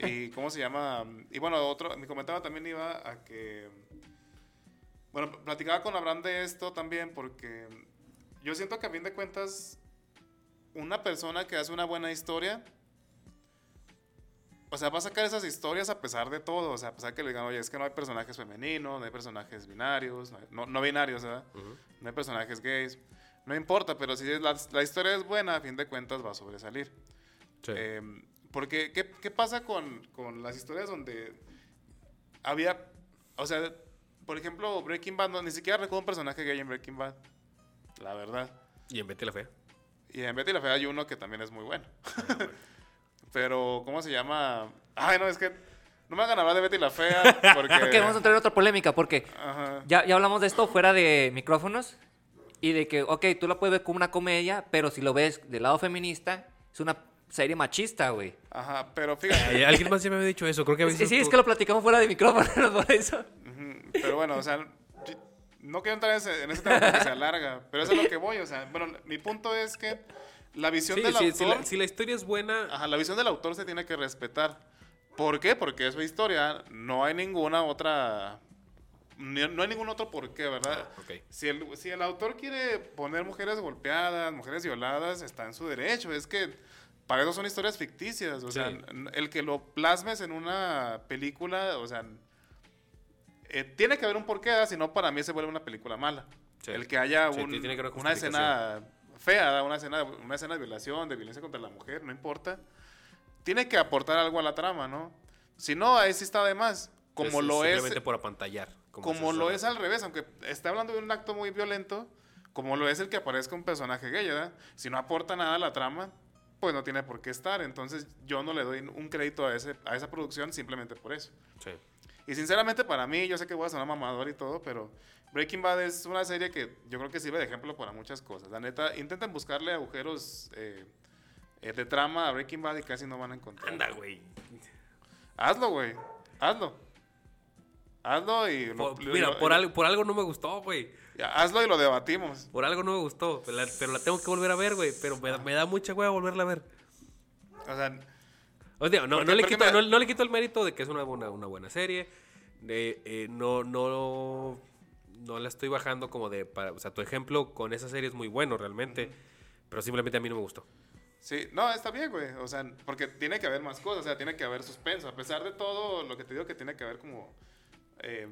y cómo se llama y bueno otro mi comentario también iba a que bueno platicaba con Abraham de esto también porque yo siento que a fin de cuentas una persona que hace una buena historia o sea va a sacar esas historias a pesar de todo o sea a pesar que le digan oye es que no hay personajes femeninos no hay personajes binarios no, hay- no, no binarios ¿verdad? Ujú. no hay personajes gays no importa pero si la, la historia es buena a fin de cuentas va a sobresalir Sí. eh, porque, ¿qué, qué pasa con, con las historias donde había, o sea, por ejemplo, Breaking Bad, no, ni siquiera recuerdo un personaje gay en Breaking Bad, la verdad. y en Betty la Fea. Y en Betty la Fea hay uno que también es muy bueno. Pero, ¿cómo se llama? Ay, no, es que no me hagan hablar de Betty la Fea porque... Ok, vamos a entrar en otra polémica porque Ajá. ya, ya hablamos de esto fuera de micrófonos y de que, ok, tú la puedes ver como una comedia, pero si lo ves del lado feminista, es una serie machista, güey. Ajá, pero fíjate. Alguien más ya me había dicho eso. Creo que había Sí, sí, es que lo platicamos fuera de micrófonos, por eso. Pero bueno, o sea, no quiero entrar en ese, en ese tema porque se alarga, pero eso es lo que voy, o sea, bueno, mi punto es que la visión Sí, del sí, autor... si, la, si la historia es buena, Ajá, la visión del autor se tiene que respetar. ¿Por qué? Porque es su historia. No hay ninguna otra. No hay ningún otro por qué, ¿verdad? Ah, ok. Si, el, si el autor quiere poner mujeres golpeadas, mujeres violadas, está en su derecho. Es que para eso son historias ficticias. O sea, Sí. n- el que lo plasmes en una película, o sea, eh, tiene que haber un porqué, si no, para mí se vuelve una película mala. Sí. El que haya Sí, un- tiene que una escena fea, una escena, una escena de violación, de violencia contra la mujer, no importa. Tiene que aportar algo a la trama, ¿no? Si no, ahí sí está de más. Como lo es, Simplemente por apantallar. como se lo es al revés, aunque está hablando de un acto muy violento, como lo es el que aparezca un personaje gay, ¿verdad? Si no aporta nada a la trama, pues no tiene por qué estar. Entonces yo no le doy un crédito a, ese, a esa producción simplemente por eso. Sí. Y sinceramente para mí, yo sé que voy a sonar mamador y todo, pero Breaking Bad es una serie que yo creo que sirve de ejemplo para muchas cosas. La neta, intenten buscarle agujeros eh, eh, de trama a Breaking Bad y casi no van a encontrar. Anda, güey. Hazlo, güey. Hazlo. Hazlo y lo, Por- Mira, lo- por algo, por algo no me gustó, güey. ya, hazlo y lo debatimos. Por algo no me gustó. Pero la, pero la tengo que volver a ver, güey. Pero me, da- me da mucha hueva volverla a ver. O sea, O sea, no, no le quito, no, no le quito el mérito de que es una buena, una buena serie. Eh, no, no, no la estoy bajando como de... Para, o sea, tu ejemplo con esa serie es muy bueno realmente, pero simplemente a mí no me gustó. Sí, no, está bien, güey. O sea, porque tiene que haber más cosas, o sea, tiene que haber suspenso. A pesar de todo lo que te digo que tiene que haber como eh,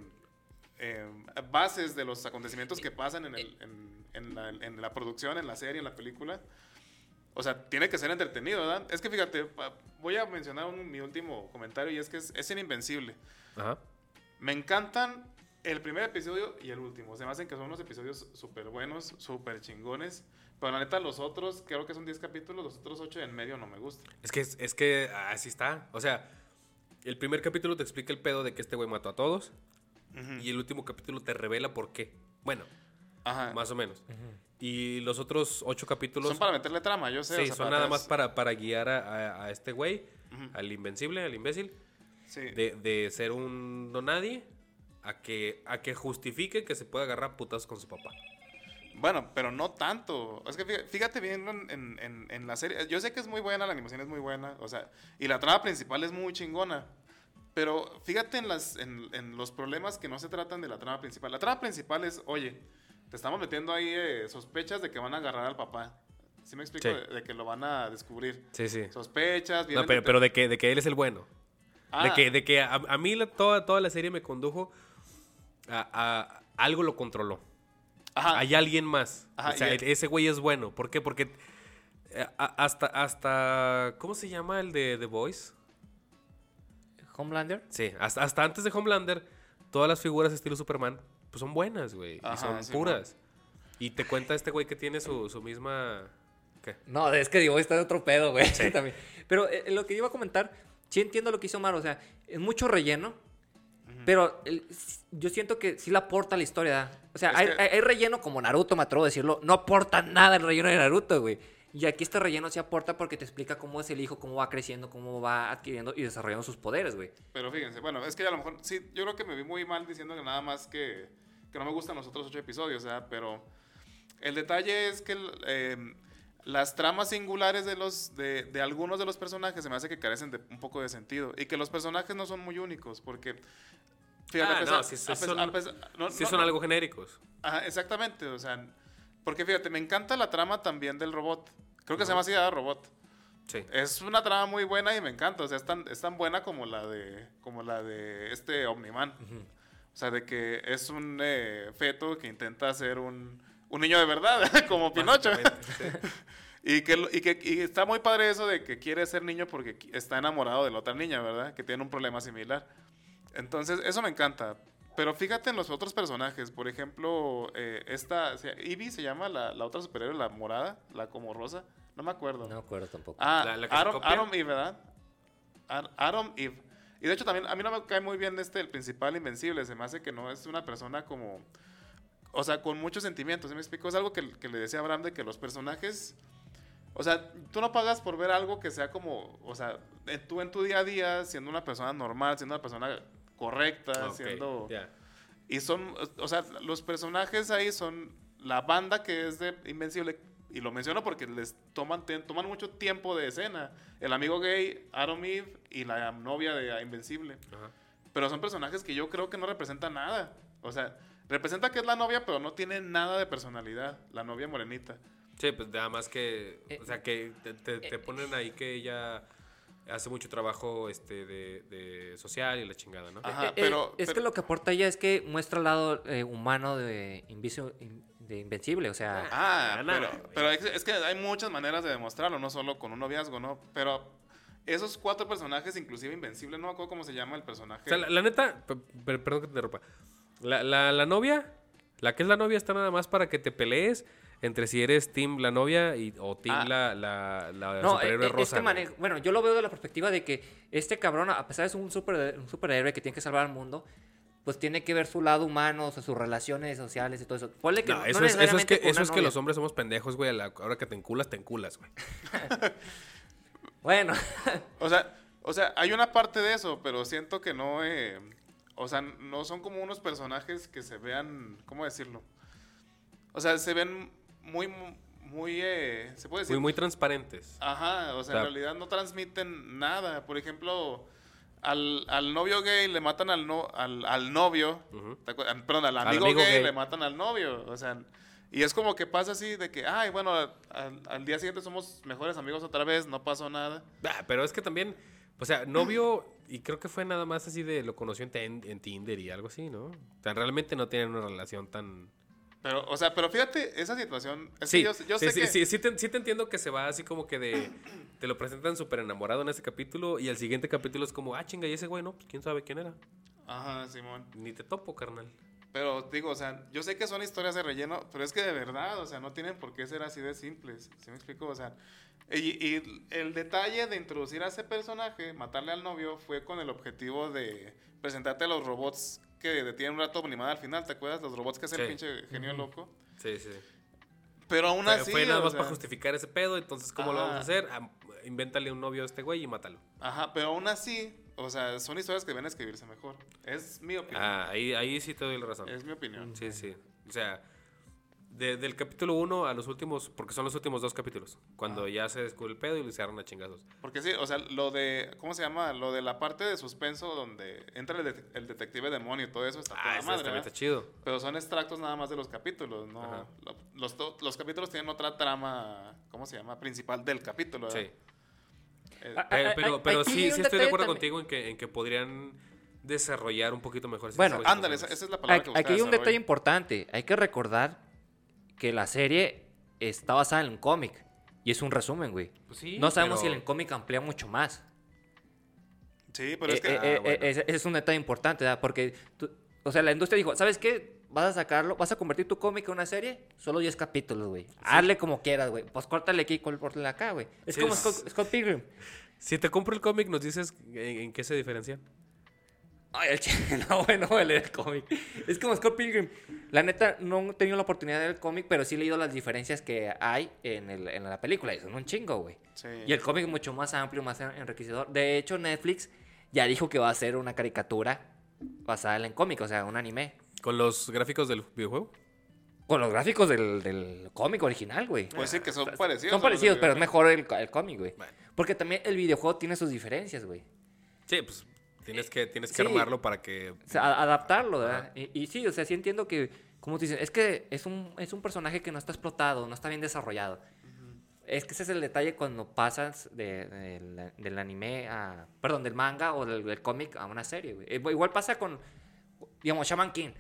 eh, bases de los acontecimientos que pasan en, el, en, en la, en la producción, en la serie, en la película. O sea, tiene que ser entretenido, ¿verdad? Es que fíjate, voy a mencionar un- mi último comentario y es que es, es en Invencible. Ajá. Me encantan el primer episodio y el último. Se me hacen que son unos episodios súper buenos, súper chingones. Pero la neta, los otros, creo que son 10 capítulos, los otros 8 en medio no me gustan. Es que, es que así está. O sea, el primer capítulo te explica el pedo de que este güey mató a todos. Ujú. Y el último capítulo te revela por qué. Bueno, Ajá. más o menos. Y los otros ocho capítulos. Son para meterle trama, yo sé. sí, o sea, son nada más para, para guiar a, a- a este güey, Ujú. al invencible, al imbécil, Sí. de, de ser un no nadie a que, a que justifique que se pueda agarrar a putazos con su papá. Bueno, pero no tanto. Es que fíjate, bien en, en- en- en la serie. Yo sé que es muy buena, la animación es muy buena. O sea, y la trama principal es muy chingona. Pero fíjate en, las, en, en los problemas que no se tratan de la trama principal. La trama principal es, oye, te estamos metiendo ahí eh, sospechas de que van a agarrar al papá. ¿Sí me explico? Sí. De, de que lo van a descubrir. Sí, sí. Sospechas, No, pero, de- pero de, que, de que él es el bueno. Ah, De que, de que a, a mí la- toda, toda la serie me condujo a, a- algo lo controló. ajá. Hay alguien más. Ajá, o sea, ese güey es bueno. ¿Por qué? Porque eh, a- hasta, hasta... ¿Cómo se llama el de The Voice? Homelander. Sí, hasta, hasta antes de Homelander, todas las figuras estilo Superman, pues son buenas, güey. Y son sí, puras. Y te cuenta este güey que tiene su, su misma... ¿Qué? No, es que digo, está de otro pedo, güey. También. Pero eh, lo que yo iba a comentar, sí entiendo lo que hizo Omar, o sea, es mucho relleno, pero el- yo siento que sí le aporta la historia. ¿da? O sea, Es hay, que- hay- hay relleno como Naruto, me atrevo a decirlo, no aporta nada el relleno de Naruto, güey. Y aquí este relleno sí aporta porque te explica cómo es el hijo, cómo va creciendo, cómo va adquiriendo y desarrollando sus poderes, güey. Pero fíjense, bueno, es que a lo mejor, sí, yo creo que me vi muy mal diciendo que nada más que, que no me gustan los otros ocho episodios, ¿verdad? Pero el detalle es que eh, las tramas singulares de, los, de, de algunos de los personajes se me hace que carecen de un poco de sentido y que los personajes no son muy únicos, porque... Fíjate, Ah, a pesar- no, sí a son- a pesar- no- Sí no- son algo genéricos. Ajá, exactamente, o sea, porque fíjate, me encanta la trama también del robot. Creo que se llama así, ¿verdad? Robot. Sí. Es una trama muy buena y me encanta. O sea, es tan, es tan buena como la de como la de este Omniman. O sea, de que es un eh, feto que intenta ser un, un niño de verdad, como Pinocho. Sí. Y que, y que y está muy padre eso de que quiere ser niño porque está enamorado de la otra niña, ¿verdad? Que tiene un problema similar. Entonces, eso me encanta. Pero fíjate en los otros personajes. Por ejemplo, eh, esta... Ivy se llama la, la otra superhéroe, la morada, la como rosa. No me acuerdo. No me acuerdo tampoco. Ah, ¿La- la que copia? Aram Eve, ¿verdad? Aram Eve. Y de hecho también a mí no me cae muy bien este, el principal invencible. Se me hace que no es una persona como... O sea, con muchos sentimientos. ¿sí me explico? Es algo que, que le decía a Abraham de que los personajes... O sea, tú no pagas por ver algo que sea como... O sea, tú en tu día a día, siendo una persona normal, siendo una persona correcta, Ok, siendo... ya. Y son, o sea, los personajes ahí son la banda que es de Invencible. Y lo menciono porque les toman, te- toman mucho tiempo de escena. El amigo gay, Adam Eve y la novia de Invencible. Ajá. Pero son personajes que yo creo que no representan nada. O sea, representa que es la novia, pero no tiene nada de personalidad. La novia morenita. Sí, pues nada más que, Eh, o sea, que te, te- te ponen ahí que ella hace mucho trabajo este de, de social y la chingada, ¿no? Ajá, Eh, eh, pero- es pero- que lo que aporta ella es que muestra el lado eh, humano de, de Invencible, o sea... Ah, Ah, pero, pero es, que hay muchas maneras de demostrarlo, no solo con un noviazgo, ¿no? Pero esos cuatro personajes, inclusive Invencible, no me acuerdo cómo se llama el personaje. O sea, la, la neta, pe- pe- perdón que te interrumpa. La, la, la novia, la que es la novia está nada más para que te pelees entre si eres team la novia y, o team Ah. la, la, la No, superhéroe eh, eh, rosa. este manejo, bueno, yo lo veo de la perspectiva de que este cabrón, a pesar de ser un, super, un superhéroe que tiene que salvar al mundo, pues tiene que ver su lado humano, o sea, sus relaciones sociales y todo eso. Ponle que No, no eso, es, eso es necesariamente que, eso es que los hombres somos pendejos, güey. Ahora que te enculas, te enculas, güey. Bueno, O sea, o sea, hay una parte de eso, pero siento que no, eh, o sea, no son como unos personajes que se vean, ¿cómo decirlo? O sea, se ven muy, muy, eh, se puede decir. Muy, muy transparentes. Ajá, o sea, O sea, en realidad no transmiten nada. Por ejemplo, al, al novio gay le matan al, no, al, al novio, perdón, al Al amigo, gay, gay. le matan al novio, o sea, y es como que pasa así de que, ay, bueno, al, al día siguiente somos mejores amigos otra vez, no pasó nada. Ah, pero es que también, o sea, novio, y creo que fue nada más así de lo conoció en, en Tinder y algo así, ¿no? O sea, realmente no tienen una relación tan... Pero, o sea, pero fíjate, esa situación, es Sí, que yo, yo sí, sé sí, que... sí, sí te, sí te entiendo que se va así como que de... Te lo presentan súper enamorado en ese capítulo y el siguiente capítulo es como, ah, chinga, y ese güey, no, pues quién sabe quién era. Ajá, Simón. Ni te topo, carnal. Pero digo, o sea, yo sé que son historias de relleno, pero es que de verdad, o sea, no tienen por qué ser así de simples. ¿Sí me explico? O sea, y, y el detalle de introducir a ese personaje, matarle al novio, fue con el objetivo de presentarte a los robots que detienen un rato animada al final, ¿te acuerdas? Los robots que el Sí. pinche genio loco. Sí, sí. Pero aún Fue- así. fue nada o más sea, para justificar ese pedo, entonces, ¿cómo lo vamos a hacer? Ah, invéntale un novio a este güey y mátalo. Ajá, pero aún así, o sea, son historias que deben escribirse mejor. Es mi opinión. Ah, ahí, ahí sí te doy la razón. Es mi opinión. Sí, sí. O sea, de- del capítulo 1 a los últimos, porque son los últimos dos capítulos, cuando ya se descubre el pedo y le hicieron a chingazos. Porque sí, o sea, lo de, ¿cómo se llama? Lo de la parte de suspenso donde entra el, det- el detective demonio y todo eso está Ah, toda eso madre, está chido. Pero son extractos nada más de los capítulos, ¿no? Los, to- los capítulos tienen otra trama, ¿cómo se llama? Principal del capítulo, ¿verdad? Sí. Eh, Ah, Pero, ah, pero, ah, pero aquí sí, sí estoy de acuerdo también. contigo en que, en que podrían desarrollar un poquito mejor. Bueno, ándale, esa, esa es la palabra que Aquí hay un detalle importante. Hay que recordar que la serie está basada en un cómic. Y es un resumen, güey. Pues sí, no sabemos pero- si el cómic amplía mucho más. Sí, pero es Eh, que... eh, ah, eh, bueno. ese ese es un detalle importante, ¿verdad? Porque, tú- o sea, la industria dijo, ¿sabes qué? Vas a sacarlo, vas a convertir tu cómic en una serie, solo 10 capítulos, güey. Hazle como quieras, güey. Pues córtale aquí, córtale acá, güey. Es Sí, como es- Scott, Scott Pilgrim. Si te compro el cómic, ¿nos dices en, en qué se diferencian? Ay, el ch- no, güey, no voy a leer el cómic. Es como Scott Pilgrim. La neta, no he tenido la oportunidad de leer el cómic, pero sí he leído las diferencias que hay en, el- en la película. Y son un chingo, güey. Sí. Y el cómic es mucho más amplio, más en- enriquecedor. De hecho, Netflix ya dijo que va a hacer una caricatura basada en el cómic, o sea, un anime. ¿Con los gráficos del videojuego? Con los gráficos del, del cómic original, güey. Pues sí, que son parecidos. Son parecidos, pero es mejor el, el cómic, güey. Bueno. Porque también el videojuego tiene sus diferencias, güey. Sí, pues tienes que, tienes que sí. armarlo para que... O sea, adaptarlo, ¿verdad? Y, y sí, o sea, sí entiendo que, como te dicen, es que es un, es un personaje que no está explotado, no está bien desarrollado. Es que ese es el detalle cuando pasas de- del- del anime a. Perdón, del manga o del, del cómic a una serie, güey. Eh, Igual pasa con, digamos, Shaman King.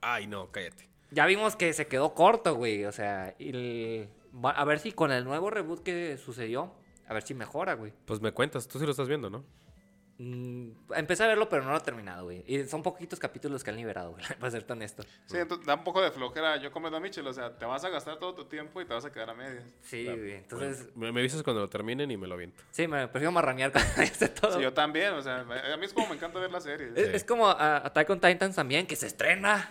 Ay, no, cállate. Ya vimos que se quedó corto, güey. O sea, el- a ver si con el nuevo reboot que sucedió, a ver si mejora, güey. Pues me cuentas, tú sí lo estás viendo, ¿no? Mm, empecé a verlo, pero no lo he terminado, güey. Y son poquitos capítulos que han liberado, güey, para ser tan honesto. Sí, entonces da un poco de flojera. Yo como a Michel, o sea, te vas a gastar todo tu tiempo y te vas a quedar a medias. Sí, güey. Entonces, Me, me avisas cuando lo terminen y me lo aviento. sí, me prefiero marranear cuando ya esté todo. Sí, yo también, o sea, a mí es como me encanta ver la serie. es, Sí. es como a Attack on Titans también, que se estrena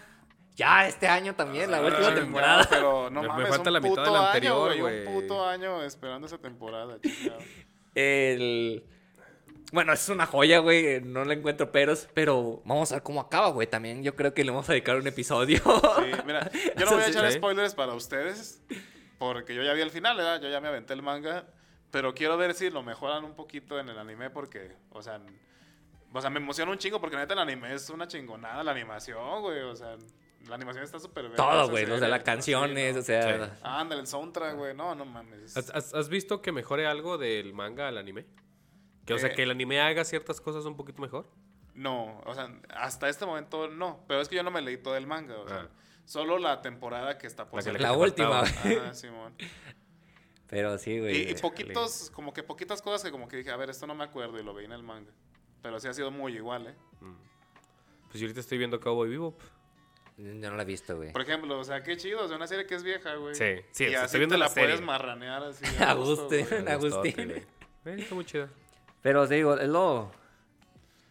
ya este año también, la Ah, última temporada. Pero no Me- me mames, falta un la mitad de puto la año, anterior, güey, güey. Un puto año esperando esa temporada, chingado. El... Bueno, es una joya, güey. No le encuentro peros, pero vamos a ver cómo acaba, güey. También yo creo que le vamos a dedicar un episodio. Sí, mira, yo no voy a echar Sí. spoilers para ustedes, porque yo ya vi el final, ¿verdad? Yo ya me aventé el manga, pero quiero ver si lo mejoran un poquito en el anime, porque, o sea, o sea, me emociona un chingo, porque neta el anime es una chingonada, la animación, güey, o sea, la animación está súper bien. Todo, güey. Los de serie, las ¿no? canciones, Sí, ¿no? o sea. Sí. Ándale, el soundtrack, güey, no, no mames. ¿Has, has- has visto que mejore algo del manga al anime? Que, o sea, Eh. que el anime haga ciertas cosas un poquito mejor. No, o sea, hasta este momento no, pero es que yo no me leí todo el manga, o sea, Ah. solo la temporada que está por La que La última, Simón. Pero sí, güey. Y, y poquitos, como que poquitas cosas que como que dije, a ver, esto no me acuerdo y lo veí en el manga. Pero sí ha sido muy igual, ¿eh? Pues yo ahorita estoy viendo Cowboy Bebop. Yo no la he visto, güey. Por ejemplo, o sea, qué chido, o sea, una serie que es vieja, güey. Sí, sí, y así estoy viendo te la la puedes serie. marranear así. Agustín. Güey. Eh, está muy chida. Pero te digo, es lo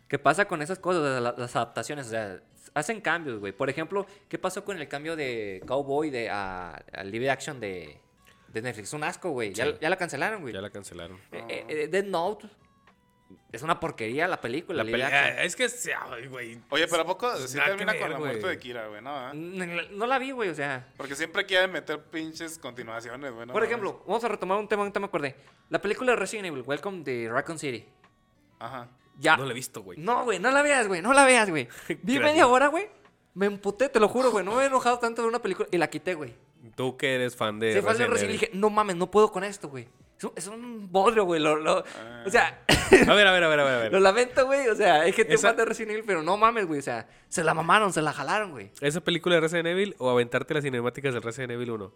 que pasa con esas cosas, las adaptaciones, o sea, hacen cambios, güey. Por ejemplo, ¿qué pasó con el cambio de Cowboy de a, a live action de, de Netflix? Un asco, güey. Ya, Sí. ya la cancelaron, güey. Ya la cancelaron. Eh, eh, eh, Death Note es una porquería la película, La pelea- es que, sí, ay, güey. Oye, pero ¿a poco sí nada termina ver, con la muerte de Kira, güey? No, ¿eh? No la vi, güey, o sea. Porque siempre quieren meter pinches continuaciones, güey. no Por mames. ejemplo, vamos a retomar un tema que ahorita me acordé. La película de Resident Evil, Welcome to Raccoon City. Ajá. Ya. No lo he visto, güey. No, güey, no la veas, güey, no la veas, güey. Vi media hora, güey. Me emputé, te lo juro, güey. No me he enojado tanto de una película y la quité, güey. Tú que eres fan de Se fue al Resident Evil. dije, no mames, no puedo con esto, güey. Es un, es bodrio, güey. Lo, lo- Ah. O sea, A ver, a ver, a ver, a ver. a ver. lo lamento, güey. O sea, hay gente Esa- fan de Resident Evil, pero no mames, güey. O sea, se la mamaron, se la jalaron, güey. ¿Esa película de Resident Evil o aventarte las cinemáticas del Resident Evil 1?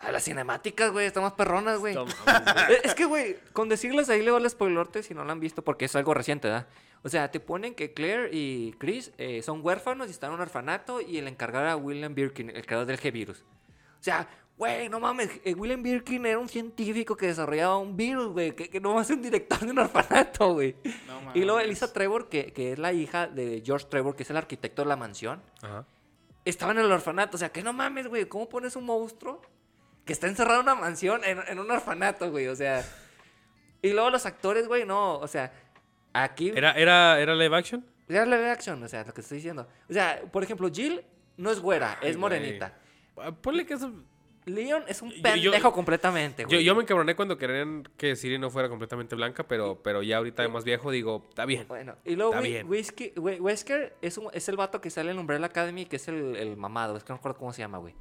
A las cinemáticas, güey, están más perronas, güey. Es que, güey, con decirles ahí le vale spoilerte si no la han visto porque es algo reciente, ¿verdad? O sea, te ponen que Claire y Chris eh, son huérfanos y están en un orfanato y el encargado era William Birkin, el creador del G-Virus. O sea, güey, no mames, eh, William Birkin era un científico que desarrollaba un virus, güey, que, que no va a ser un director de un orfanato, güey. No y luego. Elisa Trevor, que, que es la hija de George Trevor, que es el arquitecto de la mansión, Ajá. estaba en el orfanato. O sea, que no mames, güey, ¿cómo pones un monstruo que está encerrado en una mansión en, en un orfanato, güey? O sea. Y luego los actores, güey, no, o sea, aquí. ¿Era, era, ¿Era live action? Era live action, o sea, lo que estoy diciendo. O sea, por ejemplo, Jill no es güera, Ay, es morenita. güey. Ah, Ponle que eso... Leon es un Yo- yo- pendejo completamente, güey. yo me encabroné cuando querían que Siri no fuera completamente blanca, pero, pero ya ahorita de más viejo digo, está bien. Bueno, y luego. Whiskey- Wesker es, un- es el vato que sale en Umbrella Academy, que es el, el mamado, es que no me acuerdo cómo se llama, güey.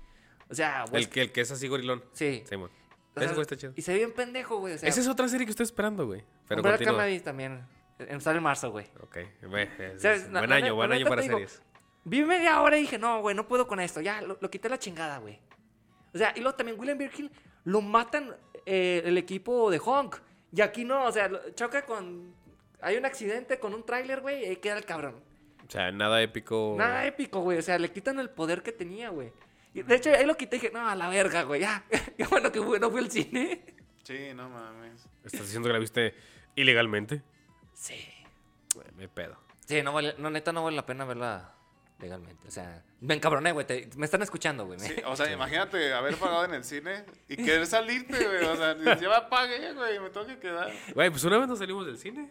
O sea, El Wesker- que, el que es así gorilón. Sí. Simón. O sea, güey está chido. Y se ve bien pendejo, güey. O sea, Esa es otra serie que estoy esperando, güey. Pero Umbrella. Academy también. En, sale en marzo, güey. Ok. es- ¿Sabes? es La- buen año, buen año para digo, series. Vi media hora y dije, no, güey, no puedo con esto. Ya, lo, lo quité la chingada, güey. O sea, y luego también William Birkin lo matan eh, el equipo de Honk. Y aquí no, o sea, choca con... Hay un accidente con un tráiler, güey, y ahí queda el cabrón. O sea, nada épico. Nada épico, güey. O sea, le quitan el poder que tenía, güey. Y De hecho, ahí lo quité y dije, no, a la verga, güey, ya. Qué bueno que no fue el cine. Sí, no mames. ¿Estás diciendo que la viste ilegalmente? Sí. Güey, me pedo. Sí, no, vale, no, neta, no vale la pena verla legalmente. O sea, me encabroné, güey. te- Me están escuchando, güey. Sí, o sea, imagínate haber pagado en el cine y querer salirte, güey. O sea, ya me pagué, güey, me tengo que quedar. Güey, pues una vez nos salimos del cine.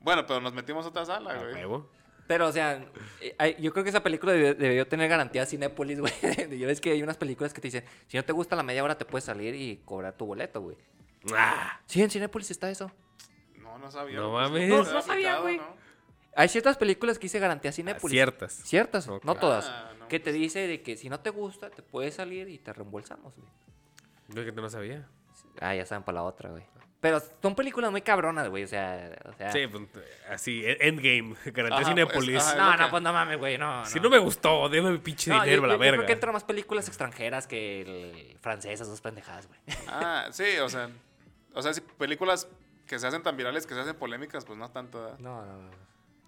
Bueno, pero nos metimos a otra sala, güey. Pero, o sea, eh, yo creo que esa película debió, tener garantía Cinépolis, güey. Ya ves que hay unas películas que te dicen, si no te gusta la media hora, te puedes salir y cobrar tu boleto, güey. Ah, Sí, en Cinépolis está eso. No, no sabía. No pues, mames. No, no sabía, güey. ¿no? Hay ciertas películas que dice garantía Cinépolis. ciertas. Ciertas, Ok. no todas. Ah, no. Que te dice de que si no te gusta, te puedes salir y te reembolsamos, güey. Yo que no sabía. Ah, ya saben para la otra, güey. Pero son películas muy cabronas, güey. O sea, o sea. Sí, pues, así, e- Endgame, garantía Ajá, Cinépolis. pues, ajá. No, no, pues no mames, güey, no. Si no me gustó, déme mi pinche No, dinero, yo, la yo- yo verga. creo que entran más películas extranjeras que el- francesas, dos pendejadas, güey. Ah, sí, o sea. O sea, si películas que se hacen tan virales, que se hacen polémicas, pues no tanto. ¿verdad? No, no, no.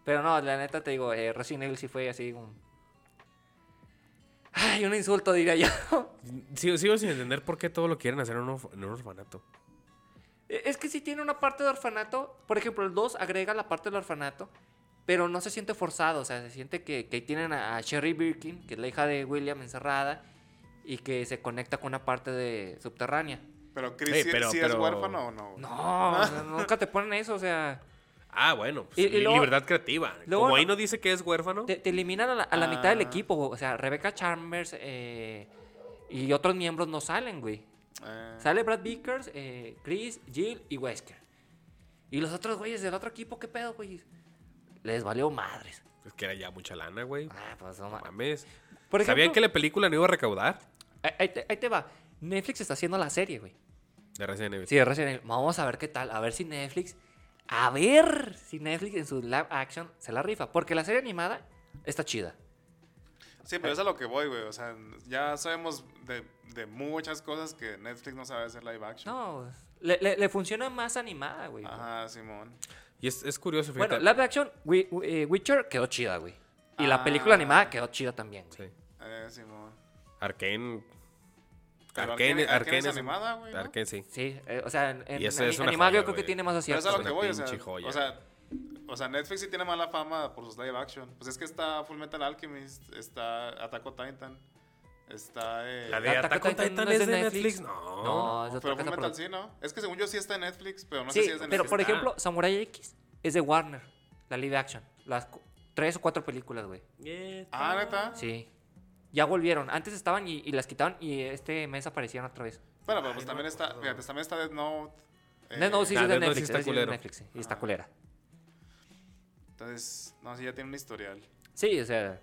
Pero no, la neta te digo, eh, Resident Evil sí fue así un... Ay, un insulto, diría yo. Sigo, sigo sin entender por qué todo lo quieren hacer en un, orf- en un orfanato. Eh, es que sí tiene una parte de orfanato. Por ejemplo, el 2 agrega la parte del orfanato, pero no se siente forzado. O sea, se siente que, que ahí tienen a, a Sherry Birkin, que es la hija de William, encerrada, y que se conecta con una parte de subterránea. Pero Chris sí, pero- sí es pero- huérfano o no. No, o sea, nunca te ponen eso, o sea... Ah, bueno, pues, Y- y li- luego- libertad creativa. luego Como ahí no dice que es huérfano. Te, te eliminan a la, a la mitad del Ah. equipo, o sea, Rebecca Chambers eh, y otros miembros no salen, güey. Eh, Sale Brad Vickers, eh, Chris, Jill y Wesker. Y los otros güeyes del otro equipo, ¿qué pedo, güey? Les valió madres. Es que era ya mucha lana, güey. Ah, pues no No ma- mames. Por ¿Sabían que la película no iba a recaudar? ahí, ahí te, ahí te va. Netflix está haciendo la serie, güey. De Resident Evil. Sí, de Resident Evil. Vamos a ver qué tal. A ver si Netflix. A ver si Netflix en su live action se la rifa. Porque la serie animada está chida. sí, pero es a lo que voy, güey. O sea, ya sabemos de, de muchas cosas que Netflix no sabe hacer live action. No, le, le- le funciona más animada, güey. Ajá, Simón. Y es, es curioso, fíjate. Bueno, live action, eh, Witcher quedó chida, güey. Y la Ah. película animada quedó chida también, güey. Sí. Eh, Simón. Arkane. Pero Arkane, Arcane- es animada, güey, ¿no? Sí. Sí, eh, o sea, en, en Y esa es ani- una animada joya, yo creo que tiene más Pero es aciertos. a lo que voy, o sea, joya. o sea, o sea, Netflix sí tiene mala fama por sus live action. Pues es que está Full Metal Alchemist, está Attack on Titan, está... Eh, La de Attack on Attack on Titan es de Netflix. Netflix. No. No, es de pero Full Metal sí, ¿no? Es que según yo sí está en Netflix, pero no Sí, sé si es de pero Netflix. por Ah. ejemplo, Samurai X es de Warner, la live action. Las tres o cuatro películas, güey. Ah, ¿neta? Sí. Ya volvieron. Antes estaban y, y las quitaron y este mes aparecieron otra vez. Bueno, pero pues también está, fíjate, también está Death Note. eh, no, no, sí, ah, sí, es de Death Note sí Netflix. está es de. Netflix, sí, y está culera. Entonces, no, sí, ya tiene un historial. Sí, o sea,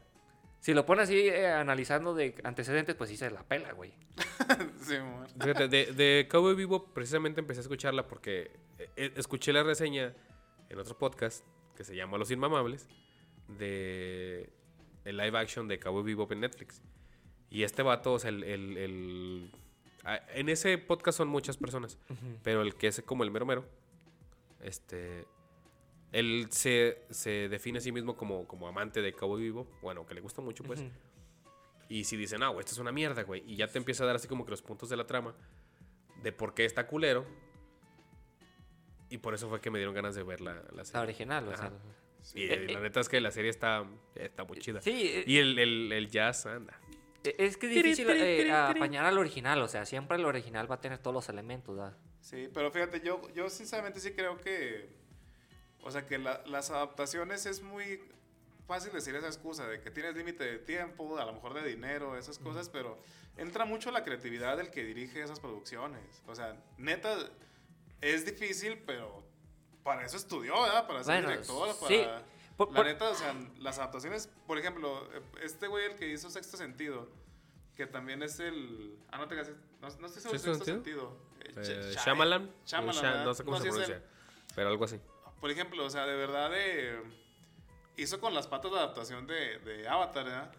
si lo pones así eh, analizando de antecedentes, pues sí se la pela, güey. sí. Fíjate, de, de Cowboy Vivo precisamente empecé a escucharla porque eh, eh, escuché la reseña en otro podcast que se llama Los Inmamables de el live action de Cowboy Vivo en Netflix. Y este vato, o sea, el, el- el- ah, en ese podcast son muchas personas, pero el que es como el mero mero, este, él se, se define a sí mismo como, como amante de Cowboy Vivo, bueno, que le gusta mucho, pues. Y si dicen, ah, güey, esto es una mierda, güey. Y ya te empieza a dar así como que los puntos de la trama de por qué está culero. Y por eso fue que me dieron ganas de ver la, la La serie. original, o sea. Y eh, la neta es que la serie está, está muy chida. Sí, eh, Y el, el, el jazz, anda. eh, es que es difícil eh, apañar al original, o sea, siempre el original va a tener todos los elementos, ¿verdad? Sí, pero fíjate, yo, yo sinceramente sí creo que, o sea, que la- las adaptaciones es muy fácil decir esa excusa de que tienes límite de tiempo, a lo mejor de dinero, esas cosas, pero entra mucho la creatividad del que dirige esas producciones. O sea, neta, es difícil, pero para eso estudió, ¿verdad? Para ser Bueno, director, para... sí. Por- la por- neta, o sea, las adaptaciones, por ejemplo, eh, este güey el que hizo Sexto Sentido, que también es el... Ah, no te hagas... No, no estoy seguro ¿Sexto Sexto Sentido. Eh, Eh, Ch- Shy- Shyamalan. Shyamalan, Sha- ¿verdad? no sé cómo No, se pronuncia. Pero algo así. Por ejemplo, o sea, de verdad eh, hizo con las patas la adaptación de, de Avatar, ¿verdad?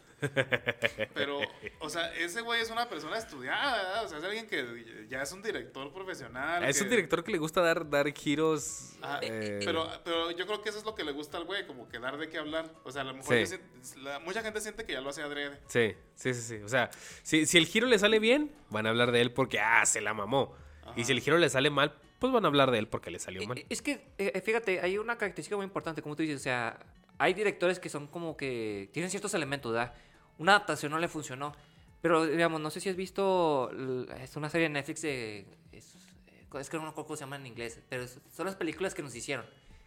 Pero, o sea, ese güey es una persona estudiada, ¿verdad? O sea, es alguien que ya es un director profesional. Es que- un director que le gusta dar, dar giros. Ah, eh, pero, pero yo creo que eso es lo que le gusta al güey, como que dar de qué hablar. O sea, a lo mejor Sí. yo siento- la- mucha gente siente que ya lo hace adrede. Sí, sí, sí, sí. O sea, si, si el giro le sale bien, van a hablar de él porque, ah, se la mamó. Y si el giro le sale mal, pues van a hablar de él porque le salió mal. Eh, Es que, eh, fíjate, hay una característica muy importante, como tú dices, o sea, hay directores que son como que tienen ciertos elementos, ¿verdad? Una adaptación no le funcionó, pero digamos, no sé si has visto, es una serie de Netflix de, es, es que no me acuerdo cómo se llama en inglés, pero es- son las películas que nos hicieron,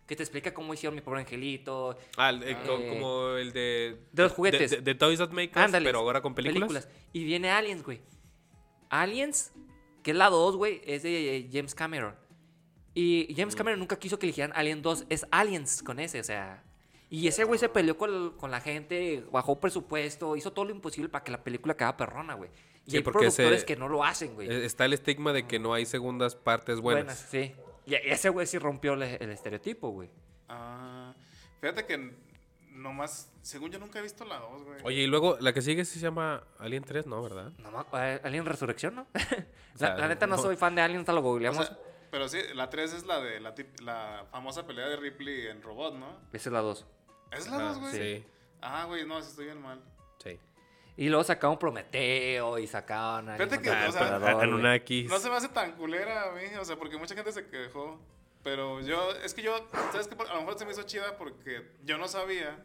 que te explica cómo hicieron Mi Pobre Angelito, Ah, el- eh, co- como el de... de los juguetes. De, de Toys That Make Us, Ándale. pero ahora con películas. Y viene Aliens, güey. Aliens, que es la 2, güey, es de eh, James Cameron. Y James Cameron nunca quiso que eligieran Alien 2, es Aliens con ese, o sea. Y ese güey se peleó con, con la gente, bajó presupuesto, hizo todo lo imposible para que la película quedara perrona, güey. Y Sí, hay productores ese- que no lo hacen, güey. Eh, Está el estigma de que no hay segundas partes buenas. sí. Y ese güey sí rompió el, el estereotipo, güey. Ah, fíjate que nomás, según yo nunca he visto la 2, güey. Oye, y luego la que sigue sí se llama Alien 3, ¿no? ¿Verdad? No, eh, Alien Resurrección, ¿no? la, sea, la neta no no. soy fan de Alien, hasta lo O googleamos. sea, pero sí, la 3 es la de la, la famosa pelea de Ripley en robot, ¿no? Esa es la 2. ¿Es la Ah, 2, güey? Sí, Ah, güey, no, sí estoy bien mal. sí. Y luego sacaban Prometeo y sacaban. a Fíjate que, Alien o sea. Anunnakis. No se me hace tan culera a mí, o sea, porque mucha gente se quejó. Pero yo, es que yo, ¿sabes qué? A lo mejor se me hizo chida porque yo no sabía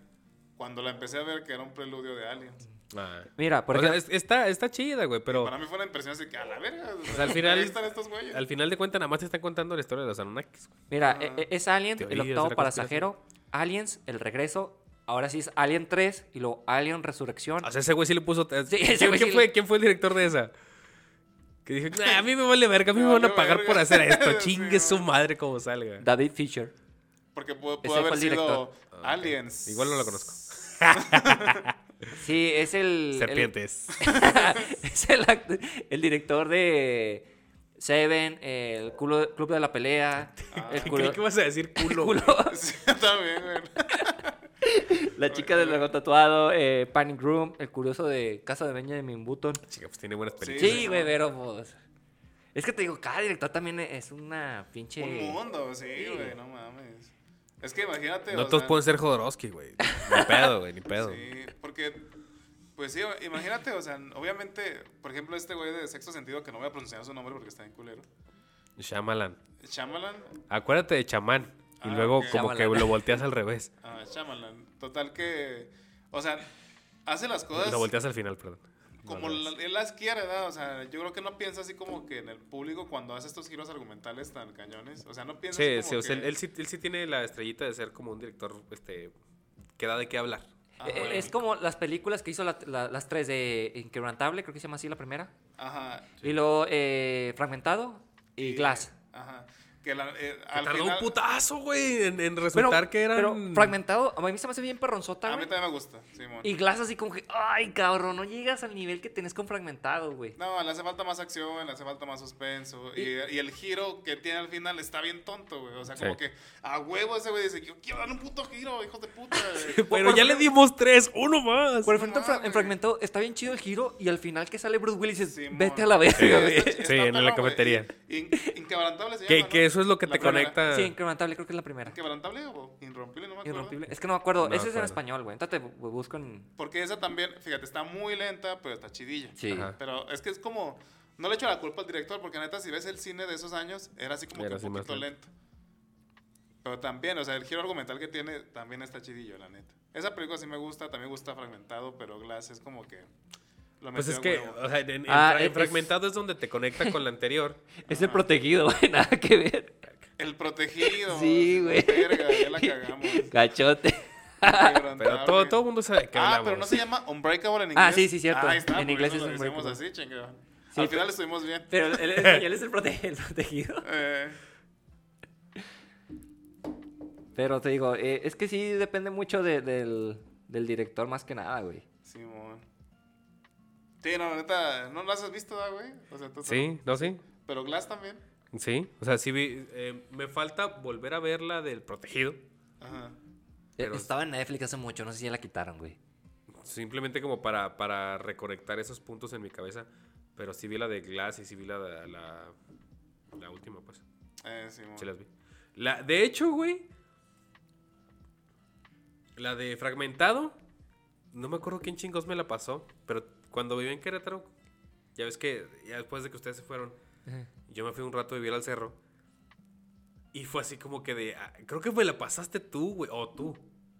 cuando la empecé a ver que era un preludio de Aliens. Ah. Mira, por O sea, ejemplo, es- está, está chida, güey, pero Para mí fue una impresión así que a la verga. o sea, al final- Ahí están estos güeyes. al final de cuentas nada más te están contando la historia de los Anunnakis. güey. mira, Ah. e- e- es Alien, el Teorías octavo pasajero, Aliens, el regreso, ahora sí es Alien 3 y luego Alien Resurrección. O sea, ese güey sí le puso... Sí, ese ¿Quién, güey quién sí fue, le- ¿Quién fue el director de esa? Que dijo, "Nah, a mí me vale verga, a mí Me me van a pagar verga". por hacer esto. Sí, Chingue su madre como salga. David Fisher. Porque pudo, haber el sido director. Aliens. Igual no lo conozco. Sí, es el... el- Serpientes. es el, act- el director de Seven, el culo- Club de la Pelea, el Creí culo- que ibas a decir culo. culo- Sí, también, güey. la chica del lago tatuado, eh, Panic Room, el curioso de Casa de Benjamin Button. Chica, pues tiene buenas Sí, películas. Sí, güey, pero pues... Es que te digo, cada director también es una pinche... Un mundo, sí, Sí. güey, no mames. Es que imagínate. No todos sea, pueden ser Jodorowsky, güey. Ni pedo, güey, ni pedo. Sí, porque, pues sí, imagínate, o sea, obviamente, por ejemplo, este güey de sexto sentido, que no voy a pronunciar su nombre porque está en culero. Shyamalan. Shyamalan. Acuérdate de chamán. Y Ah, luego como que lo volteas al revés. Ah, Shyamalan. Total que, o sea, hace las cosas Lo volteas al final, perdón. como la- él las quiere, ¿verdad? O sea, yo creo que no piensa así como que en el público cuando hace estos giros argumentales tan cañones. O sea, no piensa Sí, así sí, como o sea, él, que- él sí, él sí tiene la estrellita de ser como un director este, que da de qué hablar. Ajá. Eh, Es como las películas que hizo la- la- las tres de Inquebrantable, creo que se llama así la primera. Ajá. Y luego eh, Fragmentado y Glass. Ajá. Que la, eh, Que al tardó final, un putazo, güey, en, en Pero, resultar que eran... pero fragmentado, a mí se me hace bien perronzota, A mí también me gusta, Simón. Y Glass así como que, ay, cabrón, no llegas al nivel que tenés con fragmentado, güey. No, le hace falta más acción, le hace falta más suspenso. Y, y el giro que tiene al final está bien tonto, güey. O sea, como que a huevo ese güey dice, yo quiero dar un puto giro, hijos de puta. güey". Pero ya le dimos tres, uno más. Por ejemplo, en, mames. en fragmentado está bien chido el giro y al final que sale Bruce Willis dices, Simón. vete a la verga, Sí, güey. Sí, en la cafetería. In- inquebrantable se Que, ¿no? Eso es lo que La te primera. conecta... Sí, incrementable, creo que es la primera. ¿Inquebrantable o irrompible? No me acuerdo. Irrompible. Es que no me acuerdo. No Ese es en español, güey. Entonces busco en. Porque esa también, fíjate, está muy lenta, pero está chidilla. Sí. Ajá. Pero es que es como. No le echo la culpa al director, porque neta, si ves el cine de esos años, era así como Era que así un poquito lento. lento. Pero también, o sea, el giro argumental que tiene también está chidillo, la neta. Esa película sí me gusta, también me gusta Fragmentado, pero Glass es como que. Lo Pues es que, huevo. o sea, en, en Ah, fra- en es- fragmentado es donde te conecta con la anterior. Es el protegido, güey. Nada que ver. El protegido. Sí, güey. Verga, ya la cagamos. Gachote. Pero todo, todo el mundo sabe qué Ah, hablamos. pero no se llama Unbreakable en inglés. Ah, sí, sí, cierto. Ahí está, En inglés es lo decimos Unbreakable. así, chingado. Sí, Al final estuvimos bien. Pero español es el, prote- el protegido. Eh, Pero te digo, eh, es que sí depende mucho de- del, del director más que nada, güey. Simón. Sí, no, la neta, ¿no las has visto, güey? O sea, tú Sí, no, sí. Pero Glass también. Sí, o sea, sí vi. eh, me falta volver a ver la del protegido. Ajá. Pero- Eh, Estaba en Netflix hace mucho, no sé si ya la quitaron, güey. Simplemente como para, para reconectar esos puntos en mi cabeza. Pero sí vi la de Glass y sí vi la de la, la última, pues. Eh, Simón. Sí las vi. La, de hecho, güey. La de Fragmentado. No me acuerdo quién chingos me la pasó. Pero cuando viví en Querétaro. Ya ves que ya después de que ustedes se fueron. Yo me fui un rato a vivir al cerro. Y fue así como que de. ah, creo que me la pasaste tú, güey. O tú.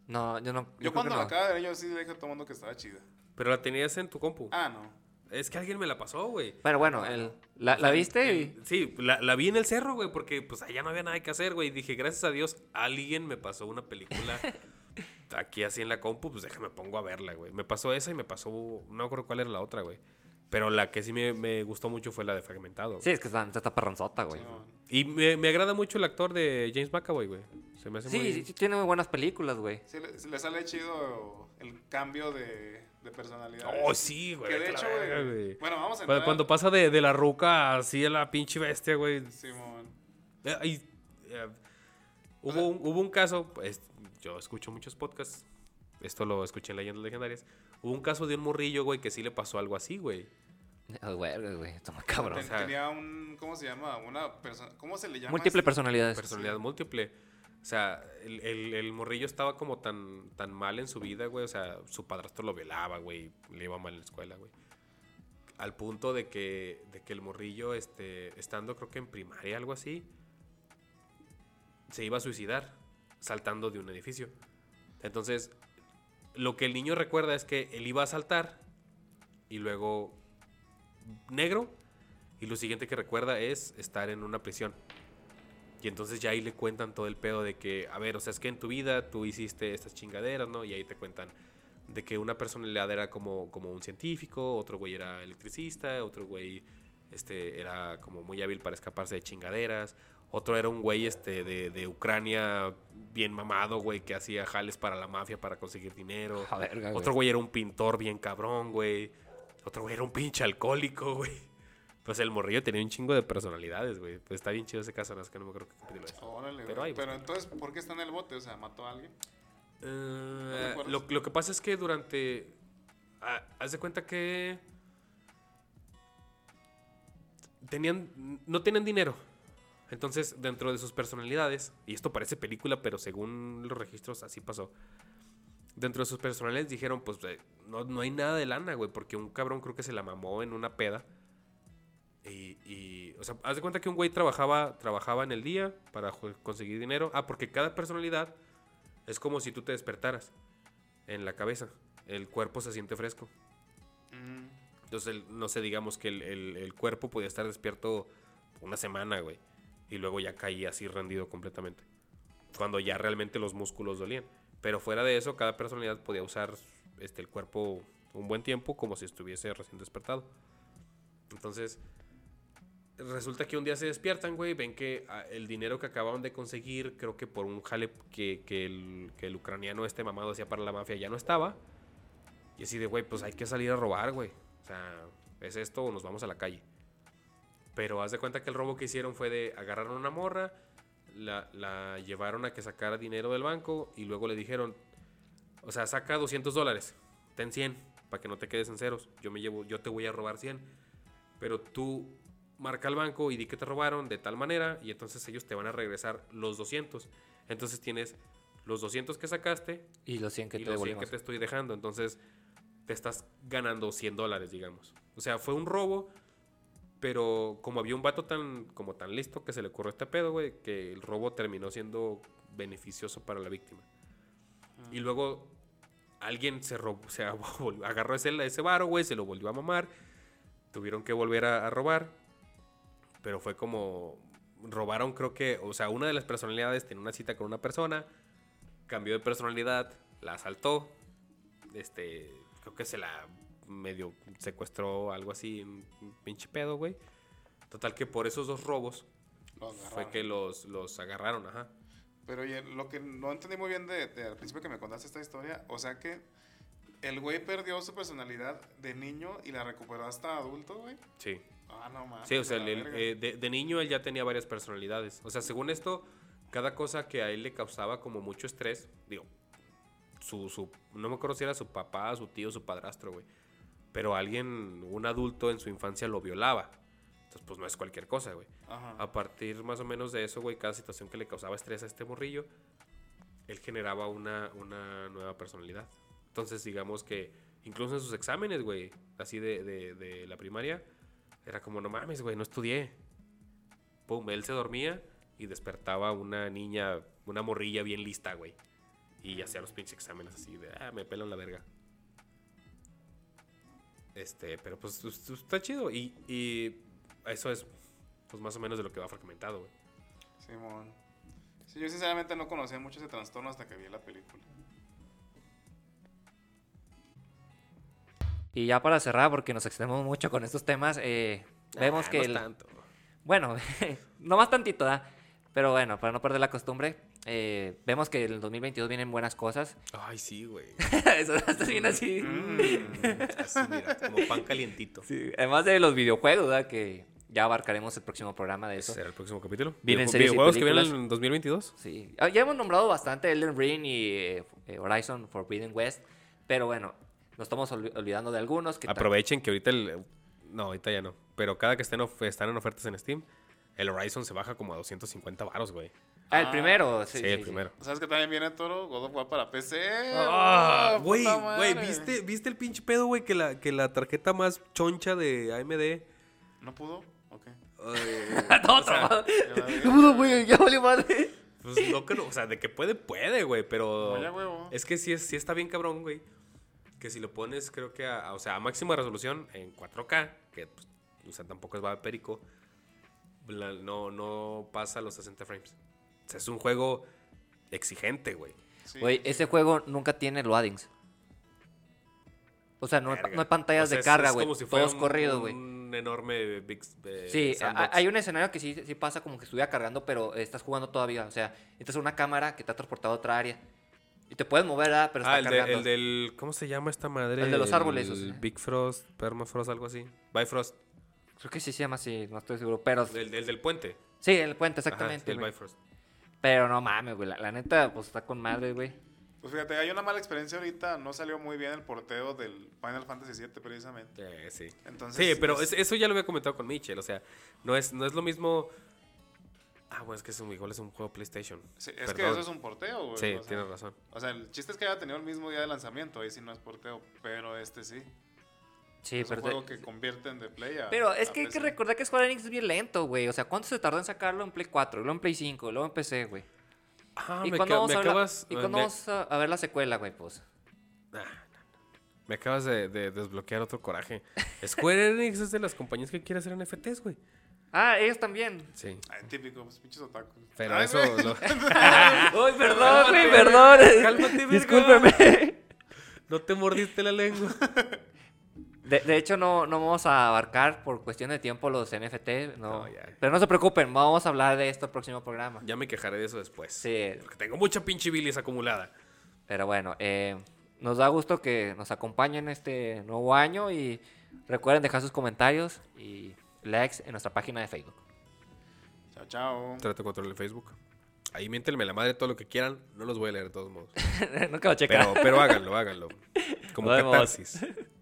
No, yo no. Yo cuando que la no. acabo de ver, yo sí le dije a todo el mundo que estaba chida. Pero la tenías en tu compu. Ah, no. Es que alguien me la pasó, güey. Pero bueno, el, la, la viste. Sí, la, la vi en el cerro, güey, porque pues allá no había nada que hacer, güey. Y dije, gracias a Dios, alguien me pasó una película aquí así en la compu, pues déjame pongo a verla, güey. Me pasó esa y me pasó, no me acuerdo cuál era la otra, güey. Pero la que sí me, me gustó mucho fue la de Fragmentado. güey. Sí, es que está, está perronzota, güey. Y me, me agrada mucho el actor de James McAvoy, güey. Se me hace Sí, muy... sí, sí, tiene muy buenas películas, güey. Sí, le, le sale chido el cambio de, de personalidad. Oh, sí, güey. Que de hecho, verga, güey. Bueno, vamos a Cuando, entrar. cuando pasa de, de la ruca así a la pinche bestia, güey. Simón. Eh, y, eh, hubo, un, hubo un caso, pues, yo escucho muchos podcasts, esto lo escuché en Leyendas Legendarias. Hubo un caso de un morrillo, güey, que sí le pasó algo así, güey. Ah, güey, güey, muy cabrón. Ten- o sea- tenía un. ¿Cómo se llama? Una persona. ¿Cómo se le llama? Múltiple personalidades. Personalidad múltiple. O sea, el, el- el morrillo estaba como tan, tan mal en su vida, güey. O sea, su padrastro lo violaba, güey. Le iba mal en la escuela, güey. Al punto de que, de que el morrillo, este, estando creo que en primaria, algo así, se iba a suicidar saltando de un edificio. Entonces, lo que el niño recuerda es que él iba a saltar y luego negro y lo siguiente que recuerda es estar en una prisión. Y entonces ya ahí le cuentan todo el pedo de que, a ver, o sea, es que en tu vida tú hiciste estas chingaderas, ¿no? Y ahí te cuentan de que una personalidad era como, como un científico, otro güey era electricista, otro güey este, era como muy hábil para escaparse de chingaderas, otro era un güey este, de, de Ucrania bien mamado, güey, que hacía jales para la mafia para conseguir dinero. A verga, güey. Otro güey era un pintor bien cabrón, güey. Otro güey era un pinche alcohólico, güey. Pues el morrillo tenía un chingo de personalidades, güey. Pues está bien chido ese caso, no es que no me acuerdo qué capítulo es. Órale, Pero ahí, pero entonces, ¿por qué está en el bote? O sea, ¿mató a alguien? Eh, lo, lo que pasa es que durante. ah, haz de cuenta que. Tenían. No tenían dinero. Entonces, dentro de sus personalidades. Y esto parece película, pero según los registros, así pasó. Dentro de sus personalidades dijeron: Pues eh, no, no hay nada de lana, güey. Porque un cabrón creo que se la mamó en una peda. Y, y, o sea, haz de cuenta que un güey trabajaba, trabajaba en el día para conseguir dinero. Ah, porque cada personalidad es como si tú te despertaras en la cabeza. El cuerpo se siente fresco. Mm, Entonces, el- no sé, digamos que el, el- el cuerpo podía estar despierto una semana, güey. Y luego ya caía así rendido completamente. Cuando ya realmente los músculos dolían. Pero fuera de eso, cada personalidad podía usar este, el cuerpo un buen tiempo como si estuviese recién despertado. Entonces, resulta que un día se despiertan, güey, ven que ah, el dinero que acababan de conseguir, creo que por un jale que, que el, que el ucraniano este mamado hacía para la mafia ya no estaba. Y así de, güey, pues hay que salir a robar, güey. O sea, ¿es esto o nos vamos a la calle? Pero haz de cuenta que el robo que hicieron fue de agarrar a una morra, la, la llevaron a que sacara dinero del banco y luego le dijeron, o sea, saca 200 dólares, ten 100, para que no te quedes en ceros. Yo, me llevo, yo te voy a robar 100. Pero tú marca al banco y di que te robaron de tal manera y entonces ellos te van a regresar los 200. Entonces tienes los 200 que sacaste Y los 100 que y te los 100 que te estoy dejando. Entonces te estás ganando 100 dólares, digamos. O sea, fue un robo, pero como había un vato tan, como tan listo que se le ocurrió este pedo, güey, que el robo terminó siendo beneficioso para la víctima. Y luego alguien se robó, o sea, vol- agarró ese, ese varo, güey, se lo volvió a mamar. Tuvieron que volver a, a robar. Pero fue como. Robaron, creo que. O sea, una de las personalidades tenía una cita con una persona. Cambió de personalidad. La asaltó. Este. Creo que se la medio secuestró, algo así. Un pinche pedo, güey. Total que por esos dos robos fue que los, los agarraron, ajá. Pero oye, lo que no entendí muy bien de, de al principio que me contaste esta historia, o sea que el güey perdió su personalidad de niño y la recuperó hasta adulto, güey. Sí. Ah, no mames. Sí, o sea, el- el, eh, de, de niño él ya tenía varias personalidades. O sea, según esto, cada cosa que a él le causaba como mucho estrés, digo, su, su, no me acuerdo si era su papá, su tío, su padrastro, güey. Pero alguien, un adulto en su infancia lo violaba. Entonces, pues no es cualquier cosa, güey. Ajá. A partir más o menos de eso, güey, cada situación que le causaba estrés a este morrillo, él generaba una, una nueva personalidad. Entonces, digamos que incluso en sus exámenes, güey, así de, de, de la primaria, era como, no mames, güey, no estudié. Pum, él se dormía y despertaba una niña, una morrilla bien lista, güey. Y hacía los pinches exámenes así de, ah, me pelan la verga. Este, pero pues está chido. Y, y eso es, pues más o menos de lo que va fragmentado, güey. Simón. Sí, yo sinceramente no conocía mucho ese trastorno hasta que vi la película. Y ya para cerrar, porque nos extendemos mucho con estos temas, eh, vemos Ah, que... no el- tanto. Bueno, no más tantito, ¿da? Pero bueno, para no perder la costumbre, eh, vemos que en el 2022 vienen buenas cosas. Ay, sí, güey. Eso está bien así. Así, mira, como pan calientito. Sí, Además de los videojuegos, ¿verdad? Que ya abarcaremos el próximo programa de eso. será el próximo capítulo. Vienen series y videojuegos que vienen en 2022. Sí. Ah, Ya hemos nombrado bastante Elden Ring y eh, eh, Horizon Forbidden West. Pero bueno, nos estamos olvi- olvidando de algunos. Que Aprovechen que ahorita el... No, ahorita ya no. Pero cada que estén of- están en ofertas en Steam, el Horizon se baja como a 250 varos, güey. Ah, el Ah, primero. Sí, Sí, el sí. primero. ¿Sabes que también viene Toro? God of War para PC. Ah, ¡Oh, güey, güey! ¿viste, ¿viste el pinche pedo, güey? Que la, que la tarjeta más choncha de AMD... ¿No pudo? Ok. Todo o sea, trabado. Ya valió. ¿Qué pudo, güey? Ya valió madre. Pues no que no, o sea, de que puede, puede, güey, pero... Vaya huevo. Es que sí, es, sí está bien cabrón, güey. Que si lo pones, creo que a, a- o sea, a máxima resolución en 4K, que pues, o sea, tampoco es va perico, la- no, no pasa los 60 frames. O sea, es un juego exigente, güey. Güey, sí. ese juego nunca tiene loadings. O sea, no, hay, no hay pantallas O sea, de es- carga, güey. como si fuera Todos un- corridos, güey. Un enorme big, eh, Sí, sandbox. hay un escenario que sí, sí pasa como que estuviera cargando, pero estás jugando todavía. O sea, esta es una cámara que te ha transportado a otra área. Y te puedes mover, ¿verdad? pero está Ah, el, de- cargando. el del... ¿Cómo se llama esta madre? El de los árboles, o sea. Big Frost, Permafrost, algo así. Bifrost. Creo que sí se llama así, no estoy seguro. Pero El, el del puente. sí, el puente, Ajá, exactamente. sí, el. Bifrost. Pero no mames, güey. La, la neta, pues está con madre, güey. Pues fíjate, hay una mala experiencia ahorita. No salió muy bien el porteo del Final Fantasy VII, precisamente. Eh, sí. Entonces, Sí, pero es- eso ya lo había comentado con Michel. O sea, no es, no es lo mismo. Ah, bueno, es que es un, igual es un juego PlayStation. Sí, es que eso es un porteo, güey. Sí, o sea, tienes razón. O sea, el chiste es que haya tenido el mismo día de lanzamiento. Ahí sí no es porteo, pero este sí. Sí, es pero. un juego que convierten de Play a. Pero es a que hay que recordar que Square Enix es bien lento, güey. O sea, ¿cuánto se tardó en sacarlo en Play 4, luego en Play 5, luego en PC, güey? Ah, ¿Y me, vamos, me a, ver la- acabas. ¿y me- cuándo vamos a, ver la secuela, güey? Pues. Ah, no, no. Me acabas de, de desbloquear otro coraje. Square Enix es de las compañías que quiere hacer NFTs, güey. Ah, ellos también. Sí. Ay, típico, pues pinches otakus. Pero Ay, eso. lo- Ay, perdón, güey, perdón. cálmate. Discúlpeme. no te mordiste la lengua. De, de hecho, no, no vamos a abarcar por cuestión de tiempo los NFT. No. No, ya. Pero no se preocupen, vamos a hablar de esto el próximo programa. Ya me quejaré de eso después. Sí, Porque tengo mucha pinche bilis acumulada. pero bueno, eh, nos da gusto que nos acompañen este nuevo año y recuerden dejar sus comentarios y likes en nuestra página de Facebook. Chao, chao. Trato de control en Facebook. Ahí miéntenme la madre todo lo que quieran. No los voy a leer de todos modos. Nunca lo checa. Pero, pero háganlo, háganlo. Como catarsis.